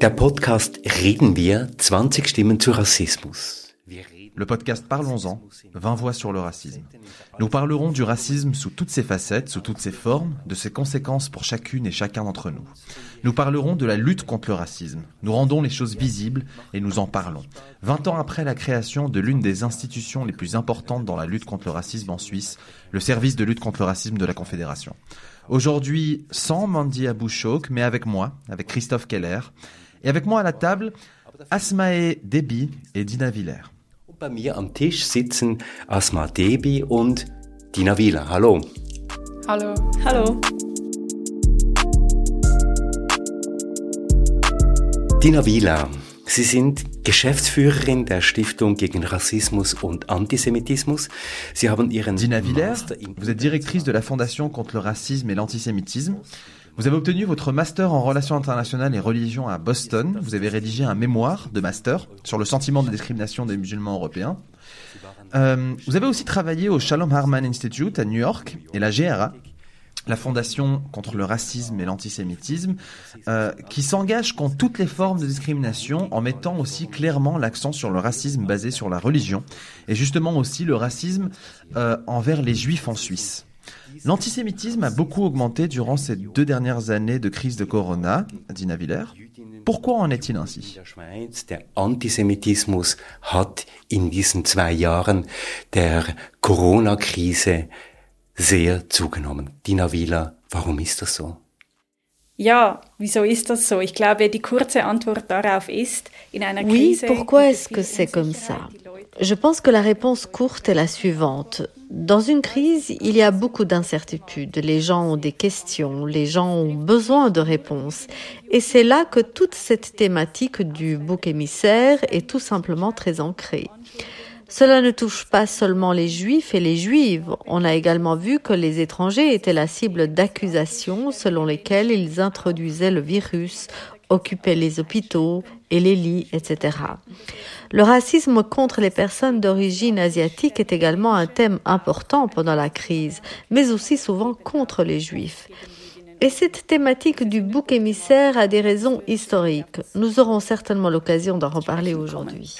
Der Podcast Reden wir 20 Stimmen zu Rassismus. Le podcast Parlons-en, 20 voix sur le racisme. Nous parlerons du racisme sous toutes ses facettes, sous toutes ses formes, de ses conséquences pour chacune et chacun d'entre nous. Nous parlerons de la lutte contre le racisme. Nous rendons les choses visibles et nous en parlons. 20 ans après la création de l'une des institutions les plus importantes dans la lutte contre le racisme en Suisse, le service de lutte contre le racisme de la Confédération. Aujourd'hui, sans Mandy Abouchouk, mais avec moi, avec Christophe Keller. Et avec moi à la table, Asmae Debi et Dina Viller. Bei mir am Tisch sitzen Asma Debi und Dina Wieler. Hallo. Hallo. Hallo. Dina Wieler, Sie sind Geschäftsführerin der Stiftung gegen Rassismus und Antisemitismus. Sie haben Ihren Dina in vous êtes directrice de la Fondation contre le racisme et l'antisémitisme. Vous avez obtenu votre master en relations internationales et religions à Boston. Vous avez rédigé un mémoire de master sur le sentiment de discrimination des musulmans européens. Euh, vous avez aussi travaillé au Shalom Harman Institute à New York et la GRA, la Fondation contre le racisme et l'antisémitisme, euh, qui s'engage contre toutes les formes de discrimination en mettant aussi clairement l'accent sur le racisme basé sur la religion et justement aussi le racisme euh, envers les juifs en Suisse. L'antisémitisme a beaucoup augmenté durant ces deux dernières années de crise de Corona, Dina Viller. Pourquoi en est-il ainsi? Der Antisemitismus hat in diesen zwei Jahren der Corona-Krise sehr zugenommen. Dina Wieler, warum ist das so? Ja, wieso ist das so? Ich glaube, die kurze Antwort darauf ist, in einer Oui, Krise... pourquoi gibt est-ce es que c'est comme ça? Je pense que la réponse courte est la suivante. Dans une crise, il y a beaucoup d'incertitudes. Les gens ont des questions, les gens ont besoin de réponses. Et c'est là que toute cette thématique du bouc émissaire est tout simplement très ancrée. Cela ne touche pas seulement les juifs et les juives. On a également vu que les étrangers étaient la cible d'accusations selon lesquelles ils introduisaient le virus, occupaient les hôpitaux et les lits, etc. Le racisme contre les personnes d'origine asiatique est également un thème important pendant la crise, mais aussi souvent contre les juifs. Et cette thématique du bouc émissaire a des raisons historiques. Nous aurons certainement l'occasion d'en reparler aujourd'hui.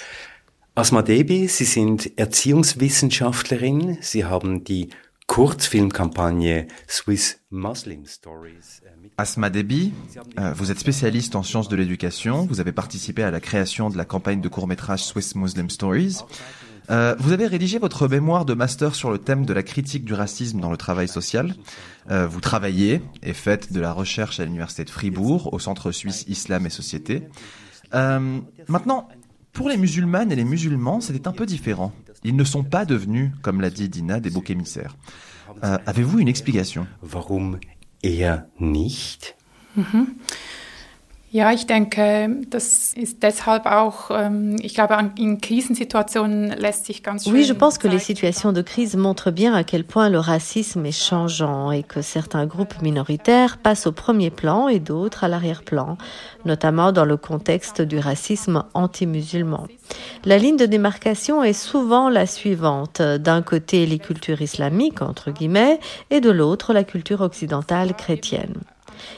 Asma Debi, Sie sind Erziehungswissenschaftlerin. Sie haben die Kurzfilmkampagne Swiss Muslim Stories Asma Debi, euh, vous êtes spécialiste en sciences de l'éducation. Vous avez participé à la création de la campagne de court-métrage Swiss Muslim Stories. Euh, vous avez rédigé votre mémoire de master sur le thème de la critique du racisme dans le travail social. Euh, vous travaillez et faites de la recherche à l'université de Fribourg, au Centre suisse Islam et Société. Maintenant, pour les musulmanes et les musulmans, c'était un peu différent. Ils ne sont pas devenus, comme l'a dit Dina, des boucs émissaires. Avez-vous une explication? Eher nicht? Ja, ich denke, das ist deshalb auch, ich glaube, an- in Krisensituationen lässt sich ganz schön Oui, je pense que les situations de crise montrent bien à quel point le racisme est changeant et que certains groupes minoritaires passent au premier plan et d'autres à l'arrière-plan, notamment dans le contexte du racisme anti-musulman. La ligne de démarcation est souvent la suivante. D'un côté, les cultures islamiques, entre guillemets, et de l'autre, la culture occidentale chrétienne.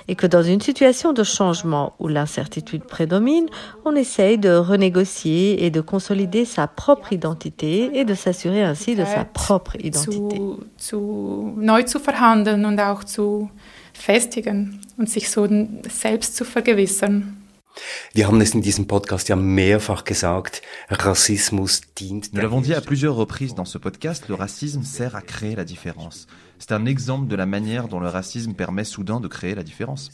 Et que dans une situation de changement où l'incertitude prédomine, on essaye de renégocier et de consolider sa propre identité et de s'assurer ainsi de sa propre identité. zu, zu neu zu verhandeln und auch zu festigen und sich so selbst zu vergewissern. Wir haben es in diesem Podcast ja mehrfach gesagt, Rassismus dient Nous l'avons dit à plusieurs reprises dans ce podcast, le racisme sert à créer la différence. C'est un exemple de la manière dont le racisme permet soudain de créer la différence.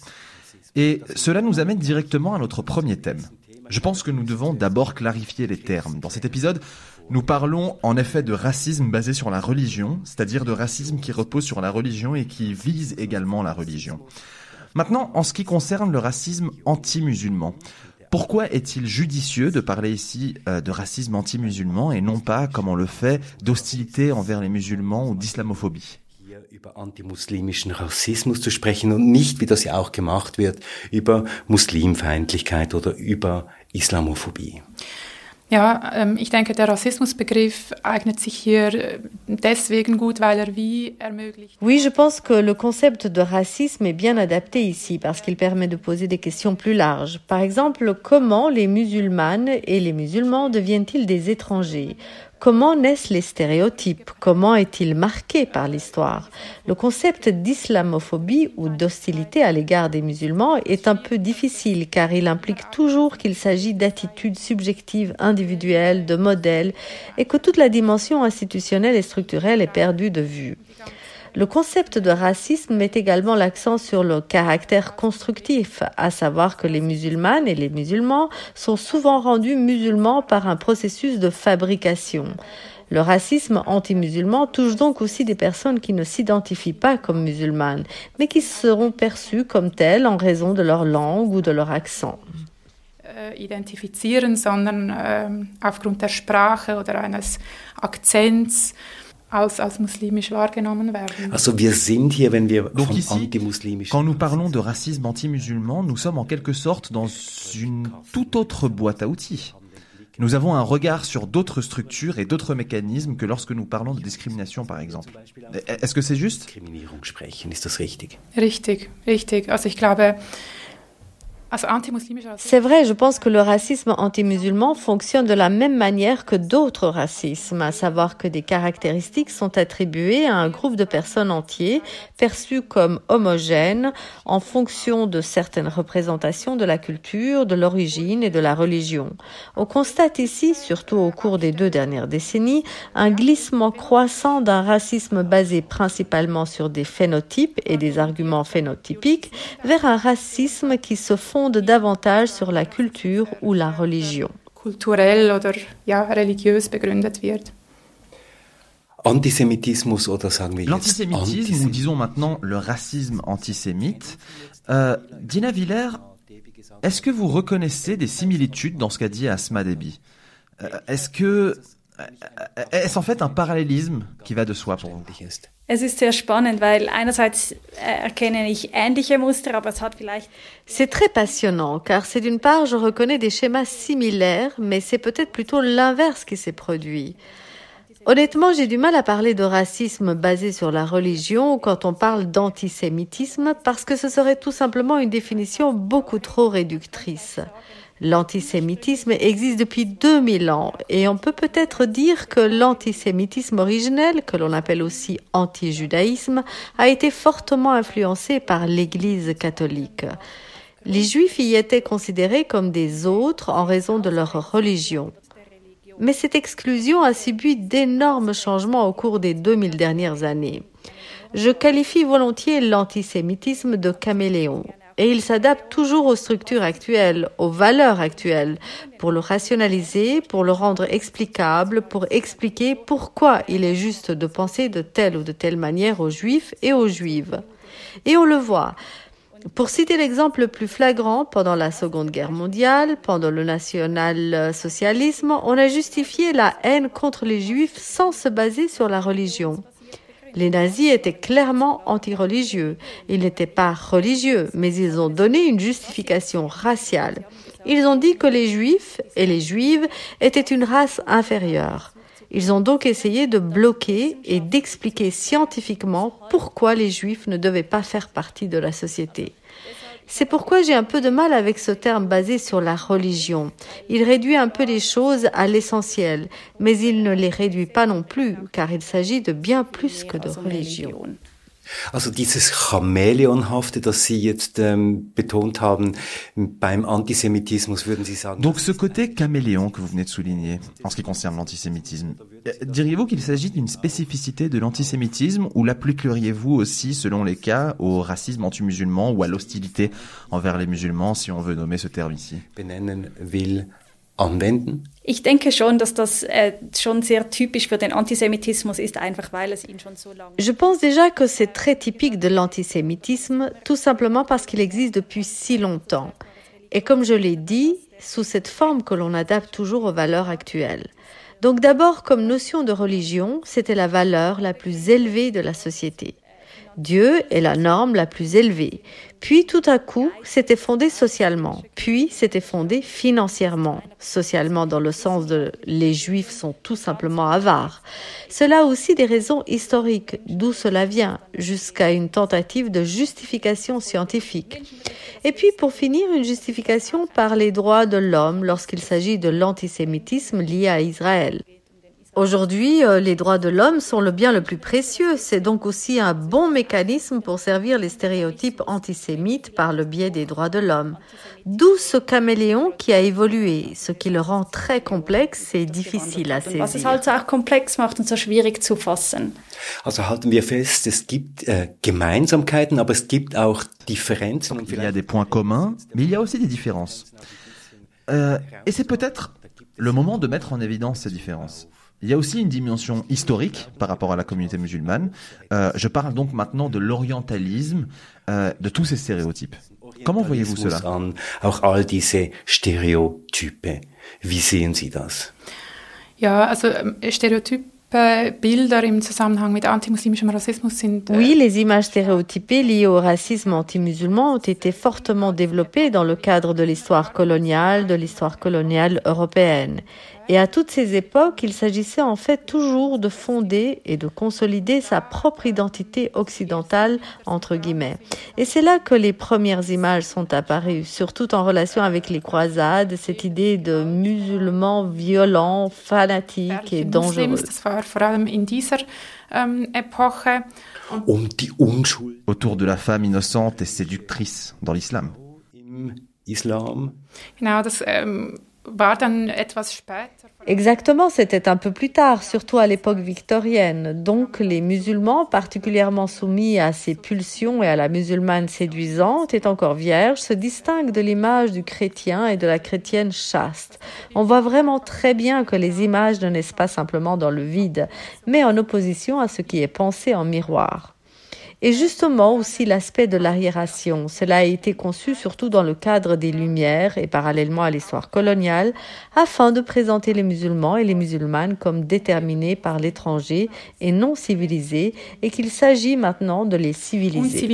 Et cela nous amène directement à notre premier thème. Je pense que nous devons d'abord clarifier les termes. Dans cet épisode, nous parlons en effet de racisme basé sur la religion, c'est-à-dire de racisme qui repose sur la religion et qui vise également la religion. Maintenant, en ce qui concerne le racisme anti-musulman, pourquoi est-il judicieux de parler ici euh, de racisme anti-musulman et non pas, comme on le fait, d'hostilité envers les musulmans ou d'islamophobie? Über antimuslimischen Rassismus zu sprechen und nicht, wie das ja auch gemacht wird, über Muslimfeindlichkeit oder über Islamophobie. Ja, ähm, ich denke, der Rassismusbegriff eignet sich hier äh, deswegen gut, weil er wie ermöglicht. Oui, je pense que le concept de racisme est bien adapté ici parce qu'il permet de poser des questions plus larges. Par exemple, comment les musulmanes et les musulmans deviennent-ils des étrangers Comment naissent les stéréotypes? Comment est-il marqué par l'histoire? Le concept d'islamophobie ou d'hostilité à l'égard des musulmans est un peu difficile car il implique toujours qu'il s'agit d'attitudes subjectives individuelles, de modèles et que toute la dimension institutionnelle et structurelle est perdue de vue. Le concept de racisme met également l'accent sur le caractère constructif, à savoir que les musulmanes et les musulmans sont souvent rendus musulmans par un processus de fabrication. Le racisme anti-musulman touche donc aussi des personnes qui ne s'identifient pas comme musulmanes, mais qui seront perçues comme telles en raison de leur langue ou de leur accent. Äh, identifizieren, sondern ähm, aufgrund der Sprache oder eines Akzents als, als muslimisch wahrgenommen werden. Also wir sind hier, wenn wir Donc vom ici, Quand nous parlons de racisme anti-musulman, nous sommes en quelque sorte dans une toute autre boîte à outils. Nous avons un regard sur d'autres structures et d'autres mécanismes que lorsque nous parlons de discrimination, par exemple. Est-ce que c'est juste? Richtig? Richtig, richtig. Also ich glaube, C'est vrai, je pense que le racisme anti-musulman fonctionne de la même manière que d'autres racismes, à savoir que des caractéristiques sont attribuées à un groupe de personnes entiers, perçues comme homogènes en fonction de certaines représentations de la culture, de l'origine et de la religion. On constate ici, surtout au cours des deux dernières décennies, un glissement croissant d'un racisme basé principalement sur des phénotypes et des arguments phénotypiques vers un racisme qui se fonde davantage sur la culture ou la religion. L'antisémitisme, ou disons maintenant le racisme antisémite. Euh, Dina Viller, est-ce que vous reconnaissez des similitudes dans ce qu'a dit Asma Debi Euh, Est-ce que euh, est-ce en fait un parallélisme qui va de soi pour vous? C'est très passionnant, car c'est d'une part, je reconnais des schémas similaires, mais c'est peut-être plutôt l'inverse qui s'est produit. Honnêtement, j'ai du mal à parler de racisme basé sur la religion quand on parle d'antisémitisme, parce que ce serait tout simplement une définition beaucoup trop réductrice. L'antisémitisme existe depuis 2000 ans et on peut peut-être dire que l'antisémitisme originel, que l'on appelle aussi anti-judaïsme, a été fortement influencé par l'Église catholique. Les Juifs y étaient considérés comme des autres en raison de leur religion. Mais cette exclusion a subi d'énormes changements au cours des 2000 dernières années. Je qualifie volontiers l'antisémitisme de caméléon. Et il s'adapte toujours aux structures actuelles, aux valeurs actuelles, pour le rationaliser, pour le rendre explicable, pour expliquer pourquoi il est juste de penser de telle ou de telle manière aux juifs et aux juives. Et on le voit. Pour citer l'exemple le plus flagrant, pendant la Seconde Guerre mondiale, pendant le national-socialisme, on a justifié la haine contre les juifs sans se baser sur la religion. Les nazis étaient clairement anti-religieux. Ils n'étaient pas religieux, mais ils ont donné une justification raciale. Ils ont dit que les juifs et les juives étaient une race inférieure. Ils ont donc essayé de bloquer et d'expliquer scientifiquement pourquoi les juifs ne devaient pas faire partie de la société. C'est pourquoi j'ai un peu de mal avec ce terme basé sur la religion. Il réduit un peu les choses à l'essentiel, mais il ne les réduit pas non plus, car il s'agit de bien plus que de religion. Religion. Also dieses Chamäleonhafte, das Sie jetzt ähm, betont haben, beim Antisemitismus, würden Sie sagen, Donc ce côté caméléon que vous venez de souligner en ce qui concerne l'antisémitisme, euh, diriez-vous qu'il s'agit d'une spécificité de l'antisémitisme ou l'appliqueriez-vous aussi, selon les cas, au racisme anti-musulman ou à l'hostilité envers les musulmans, si on veut nommer ce terme ici? Benennen will, anwenden? Ich denke schon, dass das äh, schon sehr typisch für den Antisemitismus ist, einfach weil es ihn schon so lange Je pense déjà que c'est très typique de l'antisémitisme, tout simplement parce qu'il existe depuis si longtemps. Et comme je l'ai dit, sous cette forme que l'on adapte toujours aux valeurs actuelles. Donc d'abord, comme notion de religion, c'était la valeur la plus élevée de la société. Dieu est la norme la plus élevée. Puis tout à coup, c'était fondé socialement. Puis c'était fondé financièrement. Socialement dans le sens de les juifs sont tout simplement avares. Cela a aussi des raisons historiques, d'où cela vient, jusqu'à une tentative de justification scientifique. Et puis pour finir, une justification par les droits de l'homme lorsqu'il s'agit de l'antisémitisme lié à Israël. Aujourd'hui, euh, les droits de l'homme sont le bien le plus précieux. C'est donc aussi un bon mécanisme pour servir les stéréotypes antisémites par le biais des droits de l'homme. D'où ce caméléon qui a évolué, ce qui le rend très complexe et difficile à saisir. Was es halt so auch komplex macht und so schwierig zu fassen. Also halten wir fest, es gibt äh, Gemeinsamkeiten, aber es gibt auch Differenzen. Und Il y a des points communs, mais il y a aussi des différences. Euh, et c'est peut-être le moment de mettre en évidence ces différences. Il y a aussi une dimension historique par rapport à la communauté musulmane. Euh, je parle donc maintenant de l'orientalisme, euh, de tous ces stéréotypes. Comment voyez-vous cela? auch all diese Stereotype. Wie sehen Sie das? Ja, also ähm, Stereotype, Bilder im Zusammenhang mit antimuslimischem Rassismus sind. äh, Oui, les images stéréotypées liées au racisme anti-musulman ont été fortement développées dans le cadre de l'histoire coloniale, de l'histoire coloniale européenne. Et à toutes ces époques, il s'agissait en fait toujours de fonder et de consolider sa propre identité occidentale, entre guillemets. Et c'est là que les premières images sont apparues, surtout en relation avec les croisades, cette idée de musulmans violents, fanatiques et Muslims, dangereux. ähm. Um Autour de la femme innocente et séductrice dans l'islam. im Islam. Genau, das ähm, war dann etwas später. Exactement, c'était un peu plus tard, surtout à l'époque victorienne. Donc les musulmans, particulièrement soumis à ces pulsions et à la musulmane séduisante, et encore vierge, se distinguent de l'image du chrétien et de la chrétienne chaste. On voit vraiment très bien que les images ne naissent pas simplement dans le vide, mais en opposition à ce qui est pensé en miroir. Et justement aussi l'aspect de l'arriération. Cela a été conçu surtout dans le cadre des Lumières et parallèlement à l'histoire coloniale, afin de présenter les musulmans et les musulmanes comme déterminés par l'étranger et non civilisés, et qu'il s'agit maintenant de les civiliser.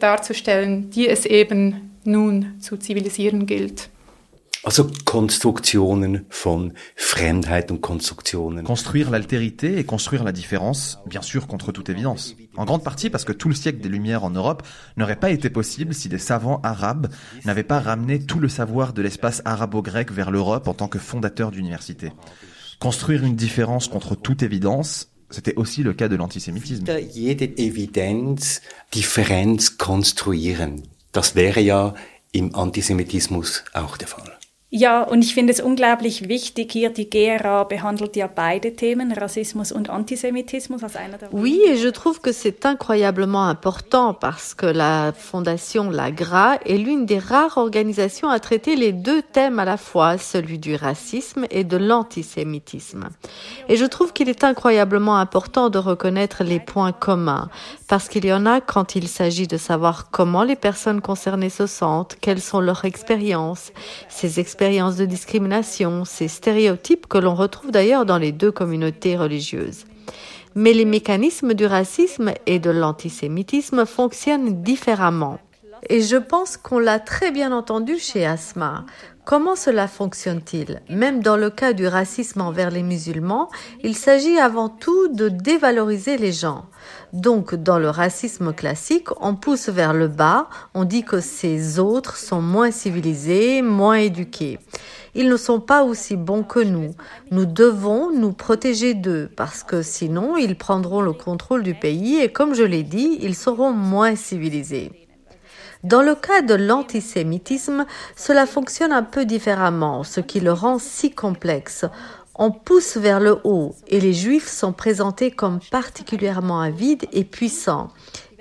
darzustellen, die es eben nun zu zivilisieren gilt. Also Konstruktionen von Fremdheit und Konstruktionen. Construire l'altérité et construire la différence, bien sûr contre toute évidence. En grande partie parce que tout le siècle des Lumières en Europe n'aurait pas été possible si des savants arabes n'avaient pas ramené tout le savoir de l'espace arabo-grec vers l'Europe en tant que fondateurs d'universités. Construire une différence contre toute évidence, c'était aussi le cas de l'antisémitisme. Hinter jede Evidenz Differenz konstruieren. Das wäre ja im Antisemitismus auch der Fall. Oui, et je trouve que c'est incroyablement important parce que la fondation La Gra est l'une des rares organisations à traiter les deux thèmes à la fois, celui du racisme et de l'antisémitisme. Et je trouve qu'il est incroyablement important de reconnaître les points communs parce qu'il y en a quand il s'agit de savoir comment les personnes concernées se sentent, quelles sont leurs expériences, ces expériences de discrimination, ces stéréotypes que l'on retrouve d'ailleurs dans les deux communautés religieuses. Mais les mécanismes du racisme et de l'antisémitisme fonctionnent différemment. Et je pense qu'on l'a très bien entendu chez Asma. Comment cela fonctionne-t-il? Même dans le cas du racisme envers les musulmans, il s'agit avant tout de dévaloriser les gens. Donc, dans le racisme classique, on pousse vers le bas, on dit que ces autres sont moins civilisés, moins éduqués. Ils ne sont pas aussi bons que nous. Nous devons nous protéger d'eux parce que sinon ils prendront le contrôle du pays et comme je l'ai dit, ils seront moins civilisés. Dans le cas de l'antisémitisme, cela fonctionne un peu différemment, ce qui le rend si complexe. On pousse vers le haut et les juifs sont présentés comme particulièrement avides et puissants.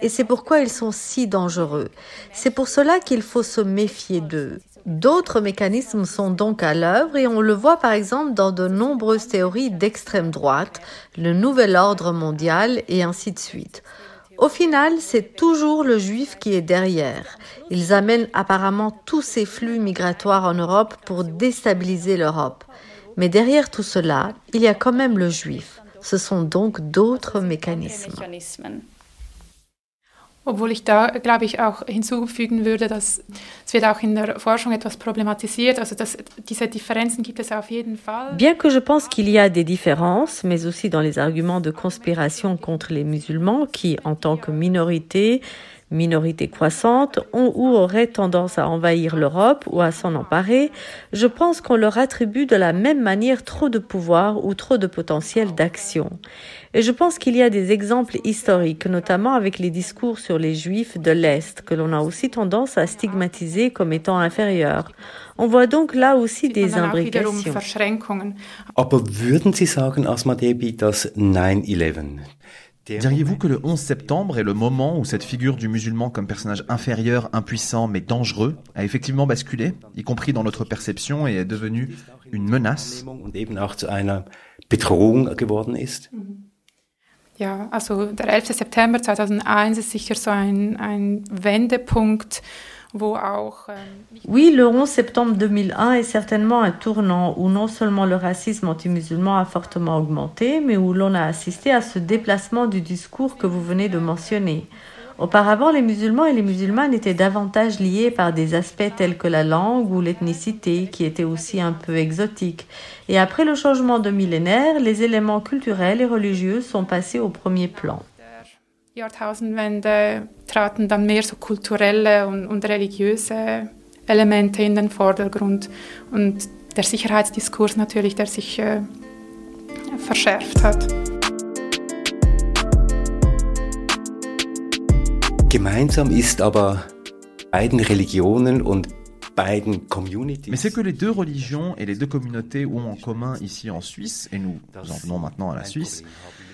Et c'est pourquoi ils sont si dangereux. C'est pour cela qu'il faut se méfier d'eux. D'autres mécanismes sont donc à l'œuvre et on le voit par exemple dans de nombreuses théories d'extrême droite, le nouvel ordre mondial et ainsi de suite. Au final, c'est toujours le juif qui est derrière. Ils amènent apparemment tous ces flux migratoires en Europe pour déstabiliser l'Europe. Mais derrière tout cela, il y a quand même le juif. Ce sont donc d'autres mécanismes. Obwohl ich da, glaube ich, auch hinzufügen würde, dass es wird auch in der Forschung etwas problematisiert. Also dass diese Differenzen gibt es auf jeden Fall. Bien que je pense qu'il y a des différences, mais aussi dans les arguments de conspiration contre les musulmans qui, en tant que minorité, minorités croissantes, ont ou auraient tendance à envahir l'Europe ou à s'en emparer, je pense qu'on leur attribue de la même manière trop de pouvoir ou trop de potentiel d'action. Et je pense qu'il y a des exemples historiques, notamment avec les discours sur les juifs de l'Est, que l'on a aussi tendance à stigmatiser comme étant inférieurs. On voit donc là aussi des imbrications. Aber würden Sie sagen, Asma Debi, dass 9-11 Diriez-vous que le 11 septembre est le moment où cette figure du musulman comme personnage inférieur, impuissant mais dangereux a effectivement basculé, y compris dans notre perception, et est devenu une menace Ja, also der 11. September 2001 ist sicher so ein, ein Wendepunkt oui, le 11 septembre 2001 est certainement un tournant où non seulement le racisme anti-musulman a fortement augmenté, mais où l'on a assisté à ce déplacement du discours que vous venez de mentionner. Auparavant, les musulmans et les musulmanes étaient davantage liés par des aspects tels que la langue ou l'ethnicité, qui étaient aussi un peu exotiques. Et après le changement de millénaire, les éléments culturels et religieux sont passés au premier plan. Jahrtausendwende traten dann mehr so kulturelle und, und religiöse Elemente in den Vordergrund und der Sicherheitsdiskurs natürlich, der sich äh, verschärft hat. Gemeinsam ist aber beiden Religionen und beiden communities. Mais c'est que les deux religions et les deux communautés ont en commun ici en Suisse, et nous en venons maintenant à la Suisse,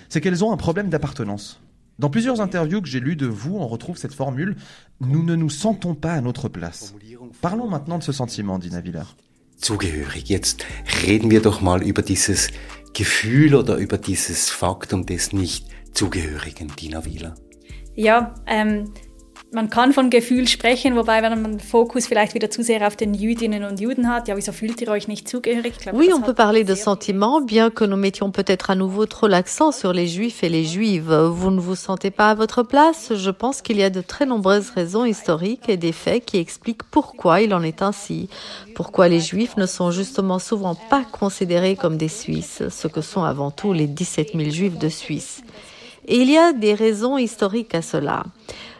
c'est qu'elles ont un problème d'appartenance. Dans plusieurs interviews que j'ai lues de vous, on retrouve cette formule Nous ne nous sentons pas à notre place. Parlons maintenant de ce sentiment, Dina Viller. Zugehörig. Jetzt reden wir doch mal über dieses Gefühl oder über dieses Faktum des Nicht-Zugehörigen, Dina Wieler. Ja, ähm, man kann von Gefühl sprechen, wobei wenn man Fokus vielleicht wieder zu sehr auf den Jüdinnen und Juden hat, ja, wieso fühlt ihr euch nicht zugehörig? Glaube, oui, on peut parler de sentiments, bien que nous mettions peut-être à nouveau trop l'accent sur les juifs et les juives. Vous ne vous sentez pas à votre place? Je pense qu'il y a de très nombreuses raisons historiques et des faits qui expliquent pourquoi il en est ainsi. Pourquoi les juifs ne sont justement souvent pas considérés comme des Suisses, ce que sont avant tout les 17 000 juifs de Suisse. Et il y a des raisons historiques à cela.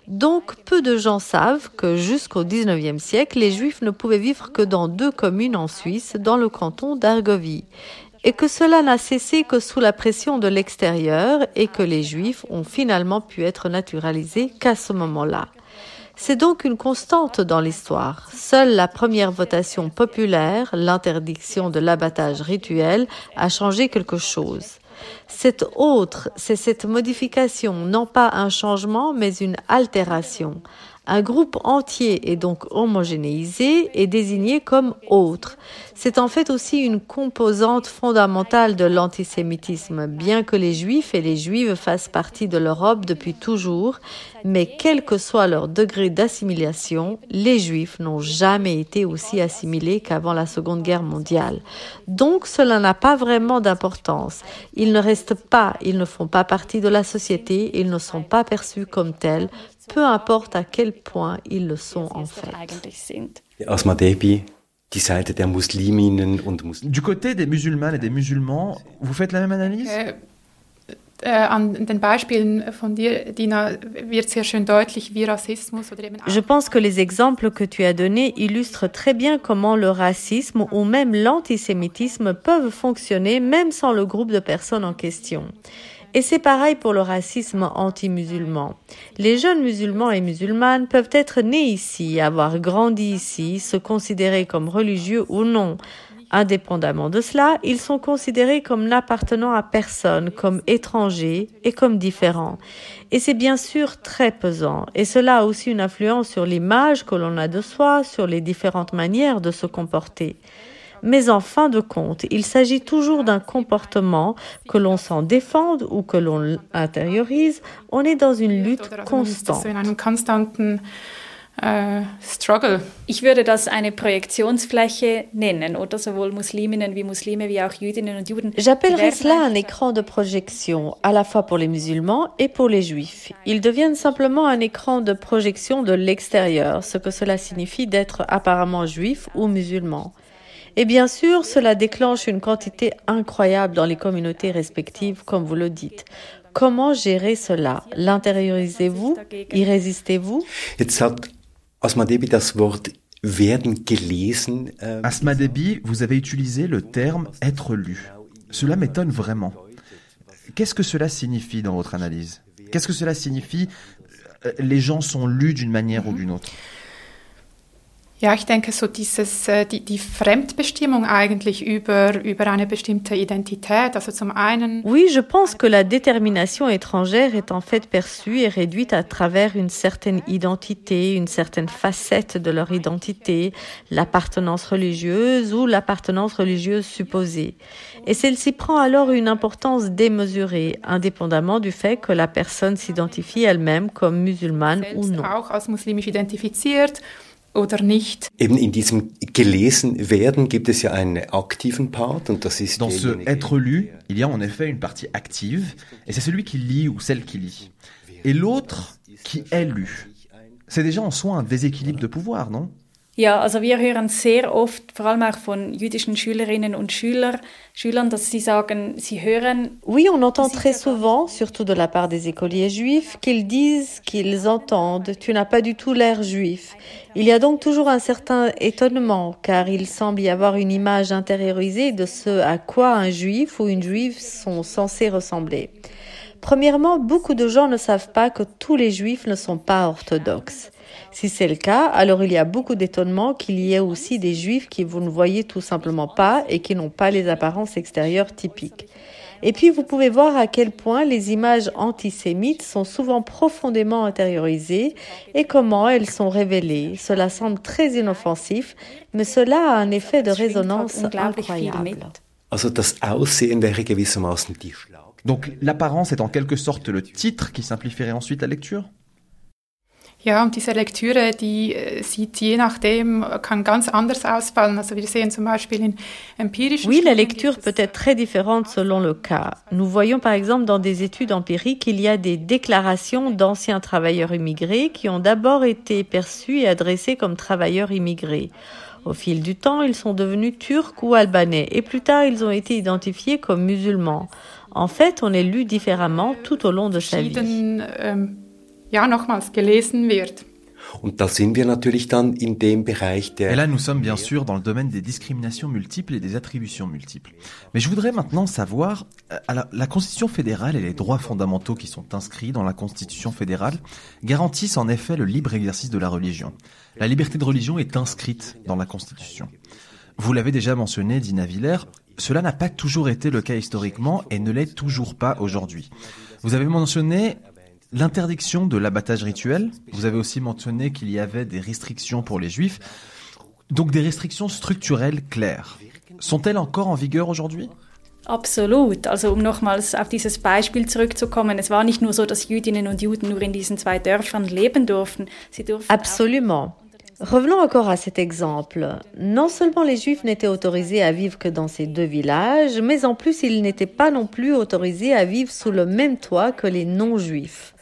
Donc peu de gens savent que jusqu'au XIXe siècle, les Juifs ne pouvaient vivre que dans deux communes en Suisse, dans le canton d'Argovie, et que cela n'a cessé que sous la pression de l'extérieur et que les Juifs ont finalement pu être naturalisés qu'à ce moment-là. C'est donc une constante dans l'histoire. Seule la première votation populaire, l'interdiction de l'abattage rituel, a changé quelque chose. Cette autre, c'est cette modification, non pas un changement, mais une altération. Un groupe entier est donc homogénéisé et désigné comme autre. C'est en fait aussi une composante fondamentale de l'antisémitisme, bien que les juifs et les juives fassent partie de l'Europe depuis toujours, mais quel que soit leur degré d'assimilation, les juifs n'ont jamais été aussi assimilés qu'avant la Seconde Guerre mondiale. Donc cela n'a pas vraiment d'importance. Ils ne restent pas, ils ne font pas partie de la société, ils ne sont pas perçus comme tels, peu importe à quel point ils le sont en fait. Du côté des musulmanes et des musulmans, vous faites la même analyse? Äh, Je pense que les exemples que tu as donnés illustrent très bien comment le racisme ou même l'antisémitisme peuvent fonctionner même sans le groupe de personnes en question. Et c'est pareil pour le racisme anti-musulman. Les jeunes musulmans et musulmanes peuvent être nés ici, avoir grandi ici, se considérer comme religieux ou non. Indépendamment de cela, ils sont considérés comme n'appartenant à personne, comme étrangers et comme différents. Et c'est bien sûr très pesant, et cela a aussi une influence sur l'image que l'on a de soi, sur les différentes manières de se comporter. Mais en fin de compte, il s'agit toujours d'un comportement que l'on s'en défende ou que l'on intériorise. On est dans une lutte constante. äh, Struggle. Ich würde das eine Projektionsfläche nennen, oder? Sowohl Musliminnen wie Muslime wie auch Jüdinnen und Juden. J'appellerais cela un écran de projection, à la fois pour les musulmans et pour les juifs. Ils deviennent simplement un écran de projection de l'extérieur, ce que cela signifie d'être apparemment juif ou musulman. Et bien sûr, cela déclenche une quantité incroyable dans les communautés respectives, comme vous le dites. Comment gérer cela? L'intériorisez-vous? Y résistez-vous? Jetzt hat Asmadebi das Wort werden gelesen. Äh, Asma Debi, vous avez utilisé le terme être lu. Cela m'étonne vraiment. Qu'est-ce que cela signifie dans votre analyse? Qu'est-ce que cela signifie? Euh, Les gens sont lus d'une manière ou d'une autre. Ja, ich denke, so dieses, die, die Fremdbestimmung eigentlich über, über eine bestimmte Identität. Also zum einen. Oui, je pense que la détermination étrangère est en fait perçue et réduite à travers une certaine identité, une certaine facette de leur identité, l'appartenance religieuse ou l'appartenance religieuse supposée. Et celle-ci prend alors une importance démesurée, indépendamment du fait que la personne s'identifie elle-même comme musulmane ou non. auch als muslimisch identifiziert oder nicht. Eben in diesem gelesen werden gibt es ja einen aktiven Part und das ist Dans ce être lu, il y a en effet une partie active, et c'est celui qui lit ou celle qui lit. Et l'autre qui est lu. C'est déjà en soi un déséquilibre de pouvoir, non Ja, also wir hören sehr oft, vor allem auch von jüdischen Schülerinnen und Schüler, Schülern, dass sie sagen, sie hören, Oui, on entend très souvent, surtout de la part des écoliers juifs, qu'ils disent qu'ils entendent Tu n'as pas du tout l'air juif. Il y a donc toujours un certain étonnement, car il semble y avoir une image intériorisée de ce à quoi un juif ou une juive sont censés ressembler. Premièrement, beaucoup de gens ne savent pas que tous les juifs ne sont pas orthodoxes. Si c'est le cas, alors il y a beaucoup d'étonnement qu'il y ait aussi des juifs qui vous ne voyez tout simplement pas et qui n'ont pas les apparences extérieures typiques. Et puis vous pouvez voir à quel point les images antisémites sont souvent profondément intériorisées et comment elles sont révélées. Cela semble très inoffensif, mais cela a un effet de résonance incroyable. mit. Also das Aussehen wäre gewissermaßen die Schlag. Donc l'apparence est en quelque sorte le titre qui simplifierait ensuite la lecture? Ja, und diese Lektüre, die sieht je nachdem, kann ganz anders ausfallen. Also wir sehen zum Beispiel in empirischen Oui, la lecture peut être très différente selon le cas. Nous voyons par exemple dans des études empiriques qu'il y a des déclarations d'anciens travailleurs immigrés qui ont d'abord été perçus et adressés comme travailleurs immigrés. Au fil du temps, ils sont devenus turcs ou albanais et plus tard, ils ont été identifiés comme musulmans. En fait, on est lu différemment tout au long de sa vie. Ja, nochmals gelesen wird. Et là, nous sommes bien sûr dans le domaine des discriminations multiples et des attributions multiples. Mais je voudrais maintenant savoir, euh, la Constitution fédérale et les droits fondamentaux qui sont inscrits dans la Constitution fédérale garantissent en effet le libre exercice de la religion. La liberté de religion est inscrite dans la Constitution. Vous l'avez déjà mentionné, Dina Villers, cela n'a pas toujours été le cas historiquement et ne l'est toujours pas aujourd'hui. Vous avez mentionné l'interdiction de l'abattage rituel. Vous avez aussi mentionné qu'il y avait des restrictions pour les juifs. Donc des restrictions structurelles claires. Sont-elles encore en vigueur aujourd'hui? Absolut. Also um nochmals auf dieses Beispiel zurückzukommen, es war nicht nur so, dass Jüdinnen und Juden nur in diesen zwei Dörfern leben durften. Sie durften Absolument. Revenons encore à cet exemple. Non seulement les Juifs n'étaient autorisés à vivre que dans ces deux villages, mais en plus ils n'étaient pas non plus autorisés à vivre sous le même toit que les non-juifs.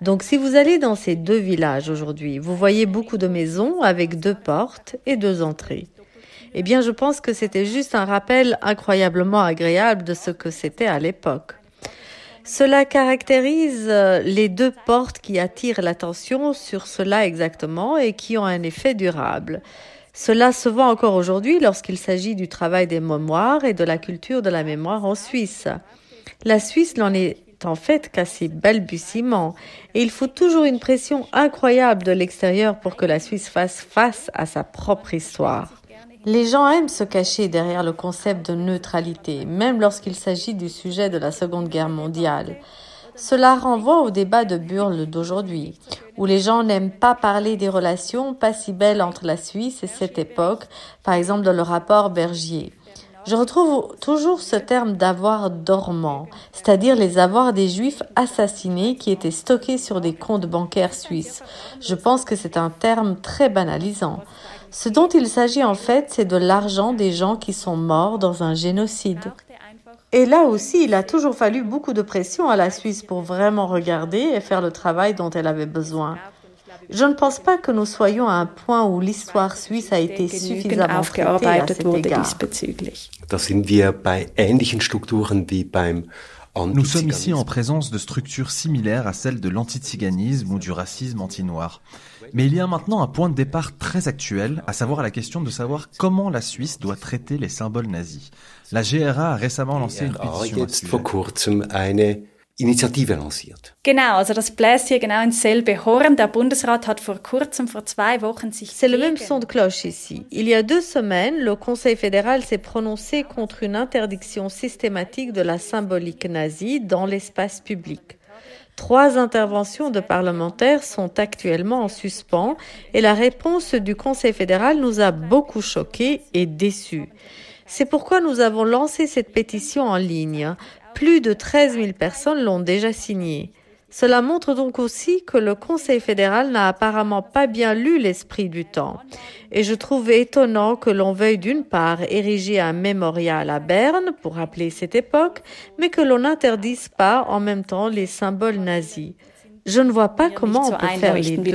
Donc si vous allez dans ces deux villages aujourd'hui, vous voyez beaucoup de maisons avec deux portes et deux entrées. Eh bien, je pense que c'était juste un rappel incroyablement agréable de ce que c'était à l'époque. Cela caractérise euh, les deux portes qui attirent l'attention sur cela exactement et qui ont un effet durable. Cela se voit encore aujourd'hui lorsqu'il s'agit du travail des mémoires et de la culture de la mémoire en Suisse. La Suisse n'en est en fait qu'à ses balbutiements et il faut toujours une pression incroyable de l'extérieur pour que la Suisse fasse face à sa propre histoire. Les gens aiment se cacher derrière le concept de neutralité, même lorsqu'il s'agit du sujet de la Seconde Guerre mondiale. Cela renvoie au débat de Burle d'aujourd'hui, où les gens n'aiment pas parler des relations pas si belles entre la Suisse et cette époque, par exemple dans le rapport Bergier. Je retrouve toujours ce terme d'avoir dormant, c'est-à-dire les avoirs des juifs assassinés qui étaient stockés sur des comptes bancaires suisses. Je pense que c'est un terme très banalisant. Ce dont il s'agit en fait, c'est de l'argent des gens qui sont morts dans un génocide. Et là aussi, il a toujours fallu beaucoup de pression à la Suisse pour vraiment regarder et faire le travail dont elle avait besoin. Je ne pense pas que nous soyons à un point où l'histoire suisse a été suffisamment cet égard. Nous sommes ici en présence de structures similaires à celles de l'antiziganisme ou du racisme anti-noir. Mais il y a maintenant un point de départ très actuel, à savoir la question de savoir comment la Suisse doit traiter les symboles nazis. La GRA a récemment lancé une pétition. Initiative lanciert. Genau, also das bläst hier genau ins selbe Horn. Der Bundesrat hat vor kurzem, vor zwei Wochen sich. C'est le même son de cloche ici. Il y a deux semaines, le Conseil fédéral s'est prononcé contre une interdiction systématique de la symbolique nazie dans l'espace public. Trois interventions de parlementaires sont actuellement en suspens et la réponse du Conseil fédéral nous a beaucoup choqués et déçus. C'est pourquoi nous avons lancé cette pétition en ligne. Plus de 13 000 personnes l'ont déjà signée. Cela montre donc aussi que le Conseil fédéral n'a apparemment pas bien lu l'esprit du temps. Et je trouve étonnant que l'on veuille d'une part ériger un mémorial à Berne pour rappeler cette époque, mais que l'on n'interdise pas en même temps les symboles nazis. Je ne vois pas comment on peut faire les deux.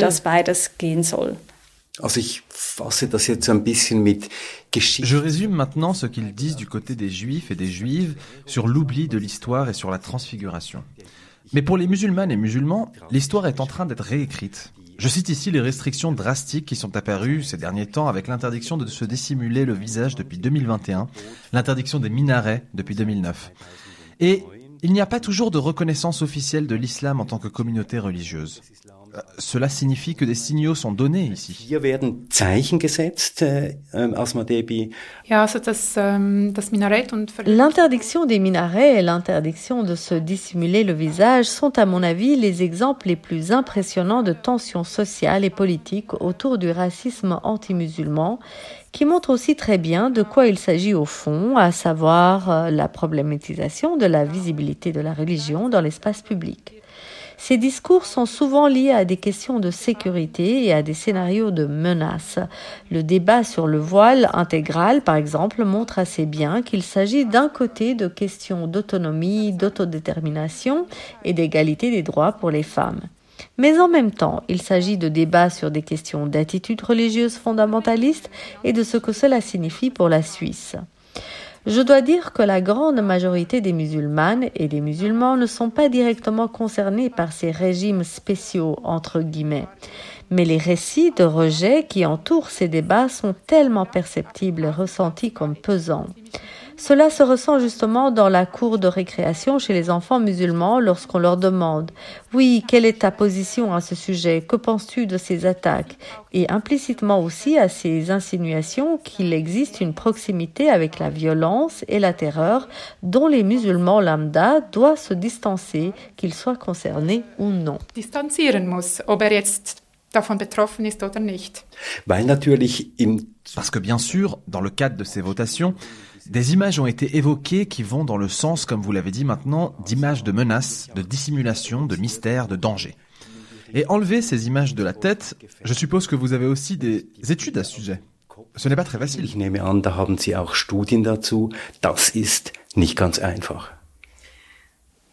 Je résume maintenant ce qu'ils disent du côté des juifs et des juives sur l'oubli de l'histoire et sur la transfiguration. Mais pour les musulmanes et musulmans, l'histoire est en train d'être réécrite. Je cite ici les restrictions drastiques qui sont apparues ces derniers temps avec l'interdiction de se dissimuler le visage depuis 2021, l'interdiction des minarets depuis 2009. Et il n'y a pas toujours de reconnaissance officielle de l'islam en tant que communauté religieuse. Euh, cela signifie que des signaux sont donnés ici. Hier werden Zeichen gesetzt, L'interdiction des minarets et l'interdiction de se dissimuler le visage sont à mon avis les exemples les plus impressionnants de tensions sociales et politiques autour du racisme anti-musulman qui montrent aussi très bien de quoi il s'agit au fond, à savoir euh, la problématisation de la visibilité de la religion dans l'espace public. Ces discours sont souvent liés à des questions de sécurité et à des scénarios de menaces. Le débat sur le voile intégral, par exemple, montre assez bien qu'il s'agit d'un côté de questions d'autonomie, d'autodétermination et d'égalité des droits pour les femmes. Mais en même temps, il s'agit de débats sur des questions d'attitude religieuse fondamentalistes et de ce que cela signifie pour la Suisse. Je dois dire que la grande majorité des musulmanes et des musulmans ne sont pas directement concernés par ces régimes spéciaux, entre guillemets. Mais les récits de rejet qui entourent ces débats sont tellement perceptibles et ressentis comme pesants. Cela se ressent justement dans la cour de récréation chez les enfants musulmans lorsqu'on leur demande Oui, quelle est ta position à ce sujet? Que penses-tu de ces attaques? Et implicitement aussi à ces insinuations qu'il existe une proximité avec la violence et la terreur dont les musulmans lambda doivent se distancer, qu'ils soient concernés ou non. Distanzieren muss, ob er jetzt davon betroffen ist oder nicht. Parce que bien sûr, dans le cadre de ces votations, des images ont été évoquées qui vont dans le sens, comme vous l'avez dit maintenant, d'images de menaces, de dissimulation, de mystère, de danger. Et enlever ces images de la tête, je suppose que vous avez aussi des études à ce sujet. Ce n'est pas très facile. Ich nehme an, da haben Sie auch Studien dazu. Das ist nicht ganz einfach.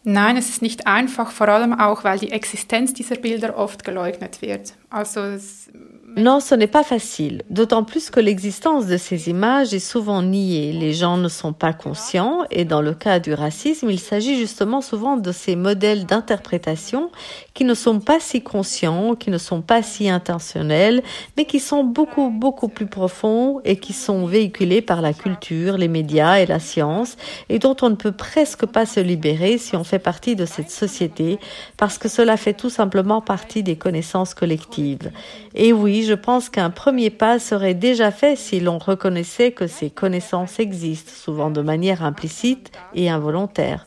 Nein, es ist nicht einfach, vor allem auch, weil die Existenz dieser Bilder oft geleugnet wird. Also es, Non, ce n'est pas facile, d'autant plus que l'existence de ces images est souvent niée. Les gens ne sont pas conscients et dans le cas du racisme, il s'agit justement souvent de ces modèles d'interprétation qui ne sont pas si conscients, qui ne sont pas si intentionnels, mais qui sont beaucoup, beaucoup plus profonds et qui sont véhiculés par la culture, les médias et la science et dont on ne peut presque pas se libérer si on fait partie de cette société parce que cela fait tout simplement partie des connaissances collectives. Et oui, je pense qu'un premier pas serait déjà fait si l'on reconnaissait que ces connaissances existent, souvent de manière implicite et involontaire.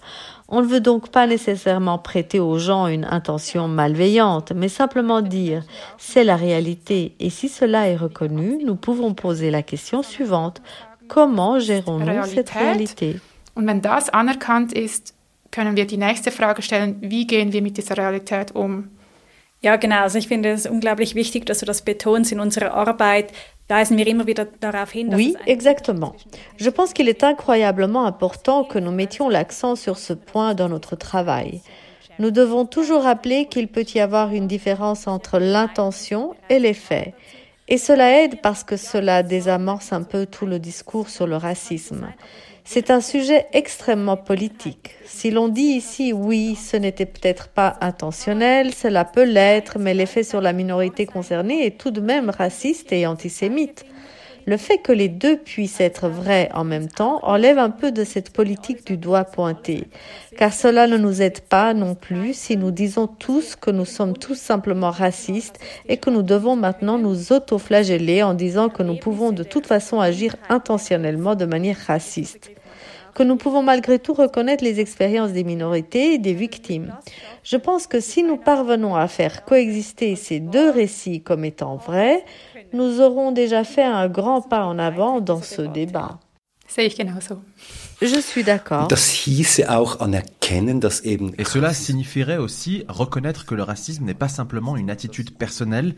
On ne veut donc pas nécessairement prêter aux gens une intention malveillante, mais simplement dire c'est la réalité et si cela est reconnu, nous pouvons poser la question suivante. comment gérons-nous cette réalité? Und wenn das anerkannt ist, können wir die nächste Frage stellen, wie gehen wir mit dieser Realität um? Ja, genau. Also ich finde es unglaublich wichtig, dass du das betonst in unserer Arbeit. weisen wir immer wieder darauf hin. Dass oui, exactement. Je pense qu'il est incroyablement important que nous mettions l'accent sur ce point dans notre travail. Nous devons toujours rappeler qu'il peut y avoir une différence entre l'intention et les faits. Et cela aide parce que cela désamorce un peu tout le discours sur le racisme. C'est un sujet extrêmement politique. Si l'on dit ici oui, ce n'était peut-être pas intentionnel, cela peut l'être, mais l'effet sur la minorité concernée est tout de même raciste et antisémite. Le fait que les deux puissent être vrais en même temps enlève un peu de cette politique du doigt pointé, car cela ne nous aide pas non plus si nous disons tous que nous sommes tous simplement racistes et que nous devons maintenant nous autoflageller en disant que nous pouvons de toute façon agir intentionnellement de manière raciste que nous pouvons malgré tout reconnaître les expériences des minorités et des victimes. Je pense que si nous parvenons à faire coexister ces deux récits comme étant vrais, nous aurons déjà fait un grand pas en avant dans ce débat. Je suis d'accord. Et cela signifierait aussi reconnaître que le racisme n'est pas simplement une attitude personnelle,